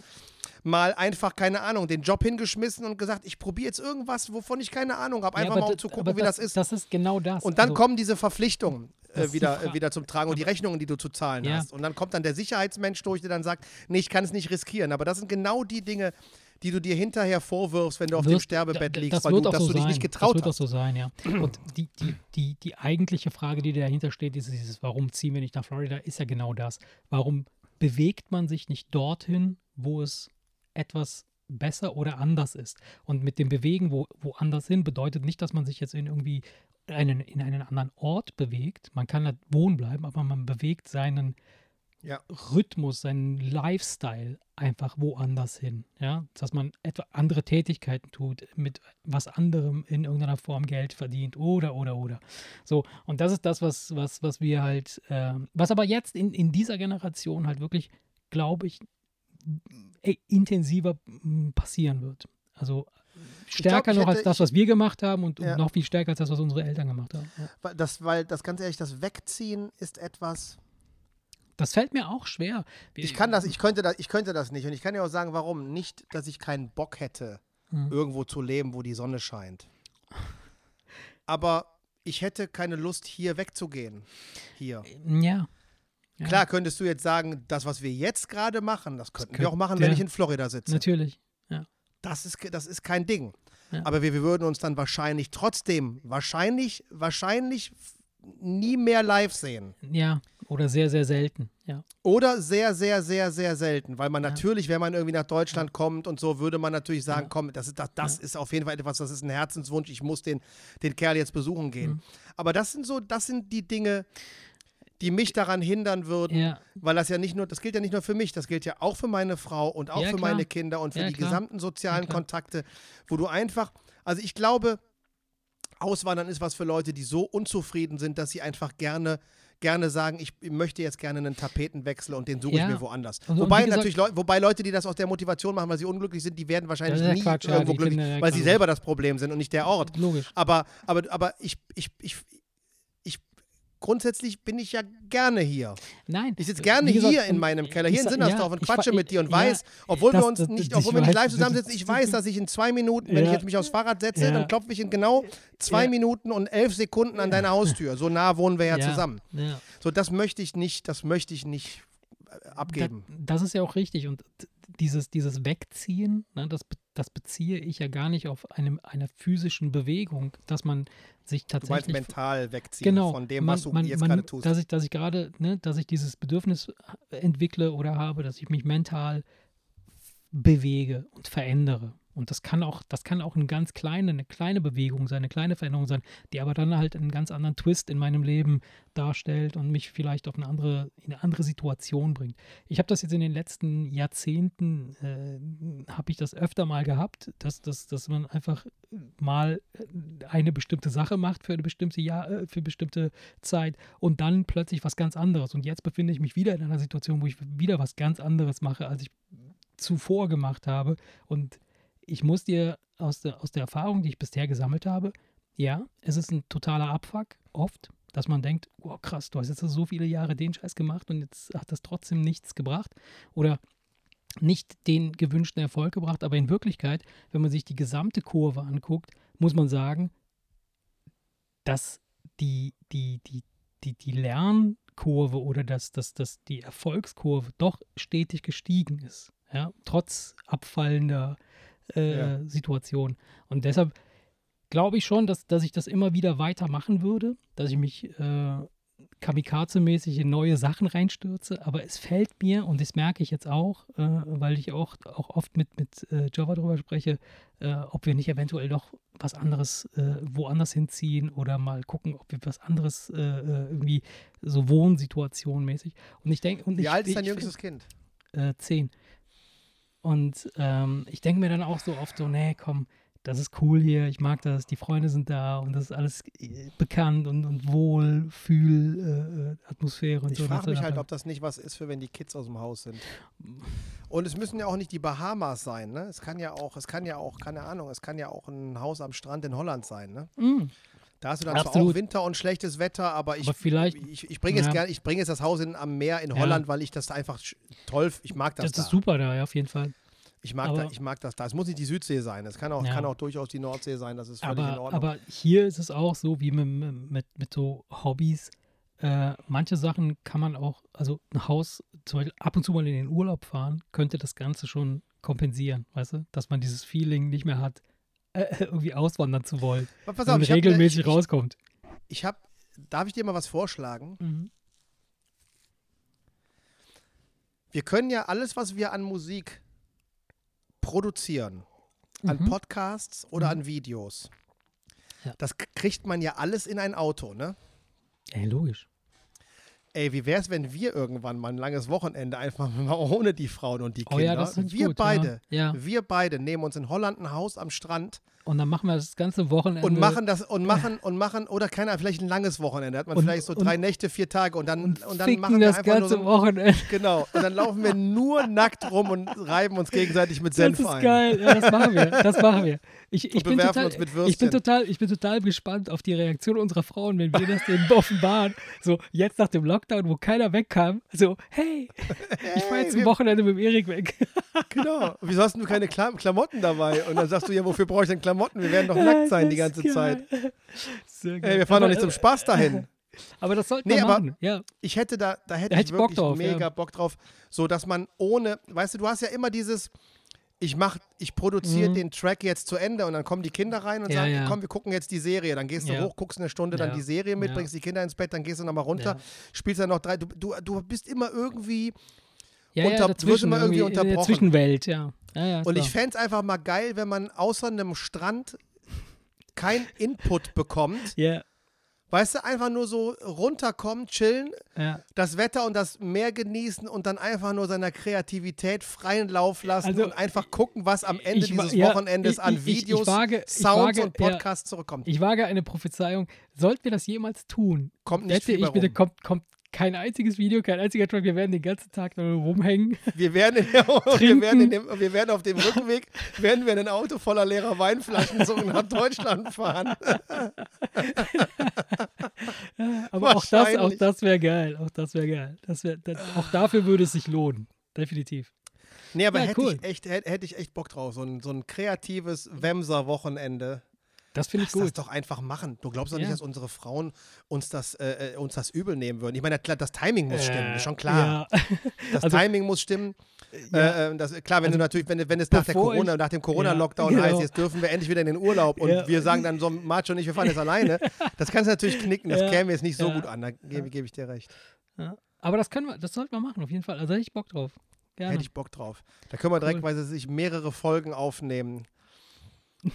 mal einfach, keine Ahnung, den Job hingeschmissen und gesagt, ich probiere jetzt irgendwas, wovon ich keine Ahnung habe, Ja, einfach aber mal um das- zu gucken, wie das ist. Das ist genau das. Und dann Also, kommen diese Verpflichtungen Das äh, wieder, äh, wieder zum Tragen und die Rechnungen, die du zu zahlen Ja. hast. Und dann kommt dann der Sicherheitsmensch durch, der dann sagt, nee, ich kann es nicht riskieren. Aber das sind genau die Dinge, die du dir hinterher vorwirfst, wenn du auf dem wird- Sterbebett da- liegst, das weil du, dass so du dich sein. nicht getraut Das wird auch hast. so sein, ja. Und die, die, die, die eigentliche Frage, die dahinter steht, ist dieses, warum ziehen wir nicht nach Florida, ist ja genau das. Warum bewegt man sich nicht dorthin, wo es etwas besser oder anders ist? Und mit dem Bewegen wo, woanders hin bedeutet nicht, dass man sich jetzt in irgendwie einen, in einen anderen Ort bewegt. Man kann da wohnen bleiben, aber man bewegt seinen Ja. Rhythmus, seinen Lifestyle einfach woanders hin. Ja? Dass man etwa andere Tätigkeiten tut, mit was anderem in irgendeiner Form Geld verdient oder, oder, oder. So, und das ist das, was, was, was wir halt, ähm, was aber jetzt in, in dieser Generation halt wirklich, glaube ich, äh, intensiver m, passieren wird. Also stärker ich noch als hätte- das, was wir gemacht haben und, und Ja. noch viel stärker als das, was unsere Eltern gemacht haben. Ja. Das, weil das ganz ehrlich, das Wegziehen ist etwas. Das fällt mir auch schwer. Wir- Ich kann das, ich könnte das, ich könnte das nicht. Und ich kann dir auch sagen, warum. Nicht, dass ich keinen Bock hätte, Hm. irgendwo zu leben, wo die Sonne scheint. Aber ich hätte keine Lust, hier wegzugehen. Hier. Ja. Ja. Klar könntest du jetzt sagen, das, was wir jetzt gerade machen, das könnten wir könnt- auch machen, ja. wenn ich in Florida sitze. Natürlich. Das ist, das ist kein Ding. Ja. Aber wir, wir würden uns dann wahrscheinlich trotzdem, wahrscheinlich, wahrscheinlich nie mehr live sehen. Ja. Oder sehr, sehr selten. Ja. Oder sehr, sehr, sehr, sehr selten. Weil man Ja. natürlich, wenn man irgendwie nach Deutschland kommt und so, würde man natürlich sagen, Ja. komm, das, ist, das, das Ja. ist auf jeden Fall etwas, das ist ein Herzenswunsch, ich muss den, den Kerl jetzt besuchen gehen. Mhm. Aber das sind so, das sind die Dinge, die mich daran hindern würden, Ja. weil das ja nicht nur, das gilt ja nicht nur für mich, das gilt ja auch für meine Frau und auch Ja, für meine Kinder und für Ja, die gesamten sozialen Ja. Kontakte, wo du einfach, also ich glaube, Auswandern ist was für Leute, die so unzufrieden sind, dass sie einfach gerne gerne sagen, ich möchte jetzt gerne einen Tapetenwechsel und den suche Ja. ich mir woanders. Und- und wobei gesagt- natürlich Leu wobei Leute, die das aus der Motivation machen, weil sie unglücklich sind, die werden wahrscheinlich nie Quatsch, irgendwo glücklich, weil sie selber das Problem sind und nicht der Ort. Logisch. Aber, aber, aber ich, ich, ich, grundsätzlich bin ich ja gerne hier. Nein. Ich sitze gerne gesagt, hier in meinem Keller, ich hier in Sinnersdorf ja, und ich quatsche fa- mit dir und ja, weiß, obwohl wir das- uns das- nicht, das- obwohl ich wir nicht live das- zusammensitzen, ich das- weiß, dass ich in zwei Minuten, wenn ich jetzt mich aufs Fahrrad setze, dann klopfe ich in genau zwei. Minuten und elf Sekunden an deine Haustür. So nah wohnen wir ja, zusammen. So, das möchte ich nicht, das möchte ich nicht äh, abgeben. Da, das ist ja auch richtig. Und dieses, dieses Wegziehen, ne, das, das beziehe ich ja gar nicht auf einem, einer physischen Bewegung, dass man sich du meinst tatsächlich. mental wegziehen genau, von dem, man, was du man, jetzt man, gerade tust. Dass ich, dass ich gerade, ne, dass ich dieses Bedürfnis entwickle oder habe, dass ich mich mental bewege und verändere. Und das kann auch, das kann auch eine ganz kleine, eine kleine Bewegung sein, eine kleine Veränderung sein, die aber dann halt einen ganz anderen Twist in meinem Leben darstellt und mich vielleicht auf eine andere, in eine andere Situation bringt. Ich habe das jetzt in den letzten Jahrzehnten, äh, habe ich das öfter mal gehabt, dass, dass, dass man einfach mal äh, eine bestimmte Sache macht für eine bestimmte Jahr, äh, für bestimmte Zeit und dann plötzlich was ganz anderes. Und jetzt befinde ich mich wieder in einer Situation, wo ich wieder was ganz anderes mache, als ich zuvor gemacht habe. Und ich muss dir aus der, aus der Erfahrung, die ich bisher gesammelt habe, ja, es ist ein totaler Abfuck, oft, dass man denkt, wow, krass, du hast jetzt so viele Jahre den Scheiß gemacht und jetzt hat das trotzdem nichts gebracht. Oder nicht den gewünschten Erfolg gebracht, aber in Wirklichkeit, wenn man sich die gesamte Kurve anguckt, muss man sagen, dass die, die, die, die, die Lernkurve oder dass, dass, dass die Erfolgskurve doch stetig gestiegen ist, ja, trotz abfallender äh, Ja. Situation. Und deshalb glaube ich schon, dass, dass ich das immer wieder weitermachen würde, dass ich mich äh, kamikaze-mäßig in neue Sachen reinstürze, aber es fällt mir, und das merke ich jetzt auch, äh, weil ich auch, auch oft mit, mit äh, Java drüber spreche, äh, ob wir nicht eventuell doch was anderes äh, woanders hinziehen oder mal gucken, ob wir was anderes äh, irgendwie so Wohnsituation-mäßig. Und ich denke, und Wie ich, alt ist dein ich, jüngstes Kind? äh, zehn. Und ähm, ich denke mir dann auch so oft so, nee, komm, das ist cool hier, ich mag das, die Freunde sind da und das ist alles äh, bekannt und, und Wohlfühl, äh, äh, Atmosphäre und Ich so. und frage mich halt, ob das nicht was ist für wenn die Kids aus dem Haus sind. Und es müssen ja auch nicht die Bahamas sein, ne? Es kann ja auch, es kann ja auch, keine Ahnung, es kann ja auch ein Haus am Strand in Holland sein, ne? Mm, Da hast du dann zwar Absolut. auch Winter und schlechtes Wetter, aber ich, Aber ich, ich bringe jetzt Ja. gern, bringe jetzt das Haus in, am Meer in Ja. Holland, weil ich das einfach sch- toll, ich mag das, das da. ist super da, ja, auf jeden Fall. Ich mag, da, Aber- ich mag das da. Es muss nicht die Südsee sein. Es kann auch, Ja. kann auch durchaus die Nordsee sein. Das ist völlig in Aber, Ordnung. aber hier ist es auch so wie mit, mit, mit so Hobbys. Äh, manche Sachen kann man auch, also ein Haus, zum Beispiel ab und zu mal in den Urlaub fahren, könnte das Ganze schon kompensieren, weißt du? Dass man dieses Feeling nicht mehr hat, äh, irgendwie auswandern zu wollen. Pass wenn man ich hab regelmäßig ich, rauskommt. Ich, habe, darf ich dir mal was vorschlagen? Mhm. Wir können ja alles, was wir an Musik produzieren, an Mhm. Podcasts oder an Videos, Ja. das kriegt man ja alles in ein Auto, ne? Ey, logisch. Ey, wie wär's, wenn wir irgendwann mal ein langes Wochenende einfach mal ohne die Frauen und die Oh Kinder, ja, das ist wir gut, beide, Ja. wir beide nehmen uns in Holland ein Haus am Strand Und dann machen wir das ganze Wochenende. und machen das und machen und machen oder keiner vielleicht ein langes Wochenende, hat man Und- vielleicht so und- drei Nächte, vier Tage und dann und, und, dann machen wir das einfach nur ganze so, Wochenende. genau und dann laufen wir nur nackt rum und reiben uns gegenseitig mit Das Senf ist ein. geil. Ja, das machen wir. Das machen wir. Ich, ich, bin total, uns mit ich, bin total, ich bin total gespannt auf die Reaktion unserer Frauen, wenn wir das denen offenbaren. So, jetzt nach dem Lockdown, wo keiner wegkam. So, hey, ich fahre jetzt zum Wochenende mit dem Erik weg. Genau. Wieso hast du keine Kla Klamotten dabei? Und dann sagst du ja, wofür brauche ich denn Klamotten? Wir werden doch nackt sein die ganze ist Zeit. geil. Sehr geil. Ey, wir fahren doch nicht zum Spaß dahin. Aber das sollten Nee, wir aber- machen. Ja. Ich hätte da, da hätte Da hätte ich Bock wirklich drauf, mega ja. Bock drauf, so dass man ohne, weißt du, du hast ja immer dieses, ich mach, ich produziere Mhm. den Track jetzt zu Ende und dann kommen die Kinder rein und Ja, sagen, ja. komm, wir gucken jetzt die Serie. Dann gehst du Ja. hoch, guckst eine Stunde dann die Serie mit, bringst die Kinder ins Bett, dann gehst du nochmal runter, spielst dann noch drei. Du, du, du bist immer irgendwie Unter- ja, du wirst immer irgendwie in der unterbrochen. Zwischenwelt, ja. ja, ja Und klar. ich fände es einfach mal geil, wenn man außer einem Strand kein Input bekommt. Ja, Weißt du, einfach nur so runterkommen, chillen, ja. das Wetter und das Meer genießen und dann einfach nur seiner Kreativität freien Lauf lassen Also, und einfach gucken, was am Ende ich dieses ja, Wochenendes ich- an ich- Videos, wage- Sounds wage- und Podcasts zurückkommt. Ich wage eine Prophezeiung. Sollten wir das jemals tun, Kommt nicht wette ich bitte, kommt, kommt kein einziges Video, kein einziger Track. Wir werden den ganzen Tag nur rumhängen. Wir werden, in der, wir, werden dem, wir werden auf dem Rückweg, werden wir in ein Auto voller leerer Weinflaschen so nach Deutschland fahren. Aber auch das, auch das wäre geil. Auch das wäre geil. Das wär, das, auch dafür würde es sich lohnen. Definitiv. Nee, aber Ja, hätte, cool. ich echt, hätte, hätte ich echt Bock drauf. So ein, so ein kreatives Wemser-Wochenende. Das finde ich Lass das gut. doch einfach machen. Du glaubst doch nicht, Ja. dass unsere Frauen uns das, äh, äh, uns das übel nehmen würden. Ich meine, klar, das Timing muss stimmen, Äh, ist schon klar. Ja. Das also- Timing muss stimmen. Ja. Äh, äh, das, klar, wenn Also, du natürlich, wenn, wenn es nach, der Corona, ich- nach dem Corona-Lockdown Ja, heißt, genau. jetzt dürfen wir endlich wieder in den Urlaub und wir sagen dann so, Macho und ich, wir fahren jetzt alleine, das kannst du natürlich knicken, das käme jetzt nicht so gut an, da gebe gebe ich dir recht. Aber das können wir, das sollten wir machen, auf jeden Fall. Also hätte ich Bock drauf. Gerne. Hätte ich Bock drauf. Da können wir direkt, Cool. weil sie sich mehrere Folgen aufnehmen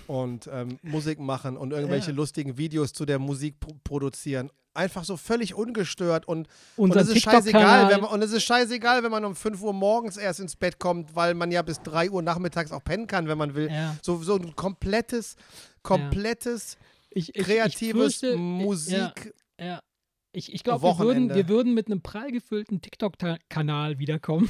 und ähm, Musik machen und irgendwelche Ja. lustigen Videos zu der Musik pro produzieren. einfach so völlig ungestört und, und es ist scheißegal, wenn man, und es ist scheißegal, wenn man um 5 Uhr morgens erst ins Bett kommt, weil man ja bis 3 Uhr nachmittags auch pennen kann, wenn man will. Ja. So, so ein komplettes, komplettes, Ich, ich, kreatives ich fürchte, Musik. Ich, ich glaube, wir würden, wir würden mit einem prall gefüllten TikTok-Kanal wiederkommen,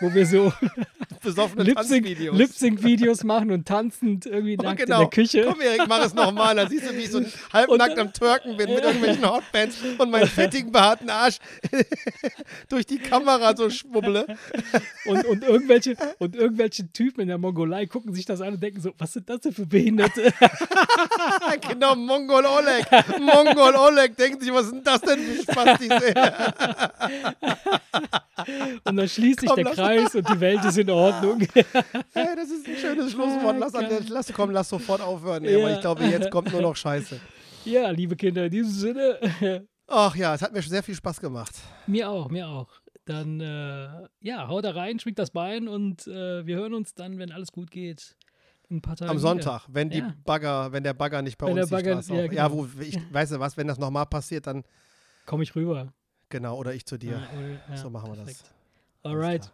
wo wir so besoffene. Lip-Sync-Videos machen und tanzend irgendwie Oh, nackt in genau. der Küche. Komm, Erik, mach es nochmal. Dann siehst du, wie ich so halbnackt am Twerken bin mit irgendwelchen Hotbands und meinen fettigen, behaarten Arsch durch die Kamera so schwubble. Und, und, irgendwelche, und irgendwelche Typen in der Mongolei gucken sich das an und denken so, was sind das denn für Behinderte? genau, Mongol Oleg. Mongol Oleg denkt sich, was denn das denn für Spastis? Und dann schließt sich Komm, der lass- Kreis und die Welt ist in Ordnung. Hey, das ist ein schönes Schlusswort. Lass, an der, lass, komm, lass sofort aufhören, ey, Ja. ich glaube, jetzt kommt nur noch Scheiße. ja, liebe Kinder, in diesem Sinne, Ach ja, es hat mir sehr viel Spaß gemacht. mir auch, mir auch. Dann, äh, ja, haut da rein, schwingt das Bein und äh, wir hören uns dann, wenn alles gut geht, Am wieder. Sonntag, wenn die Ja. Bagger, wenn der Bagger nicht bei Wenn der uns die Bagger- Straße ja, auf, ja, genau. wo ich, weißt du was, wenn das nochmal passiert, dann Komme ich rüber. genau, oder ich zu dir. Ja, oder- so machen wir perfekt. das. Alright.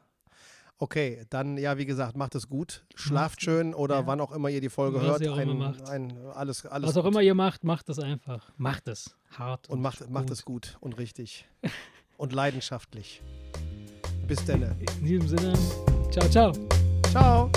Okay, dann ja, wie gesagt, macht es gut, schlaft schön oder Ja. wann auch immer ihr die Folge Was hört. ihr auch immer ein, macht. ein, alles, alles Was auch gut. immer ihr macht, macht es einfach. Macht es. Hart. Und macht, macht gut. es gut und richtig und leidenschaftlich. Bis denn. In diesem Sinne, ciao, ciao. Ciao.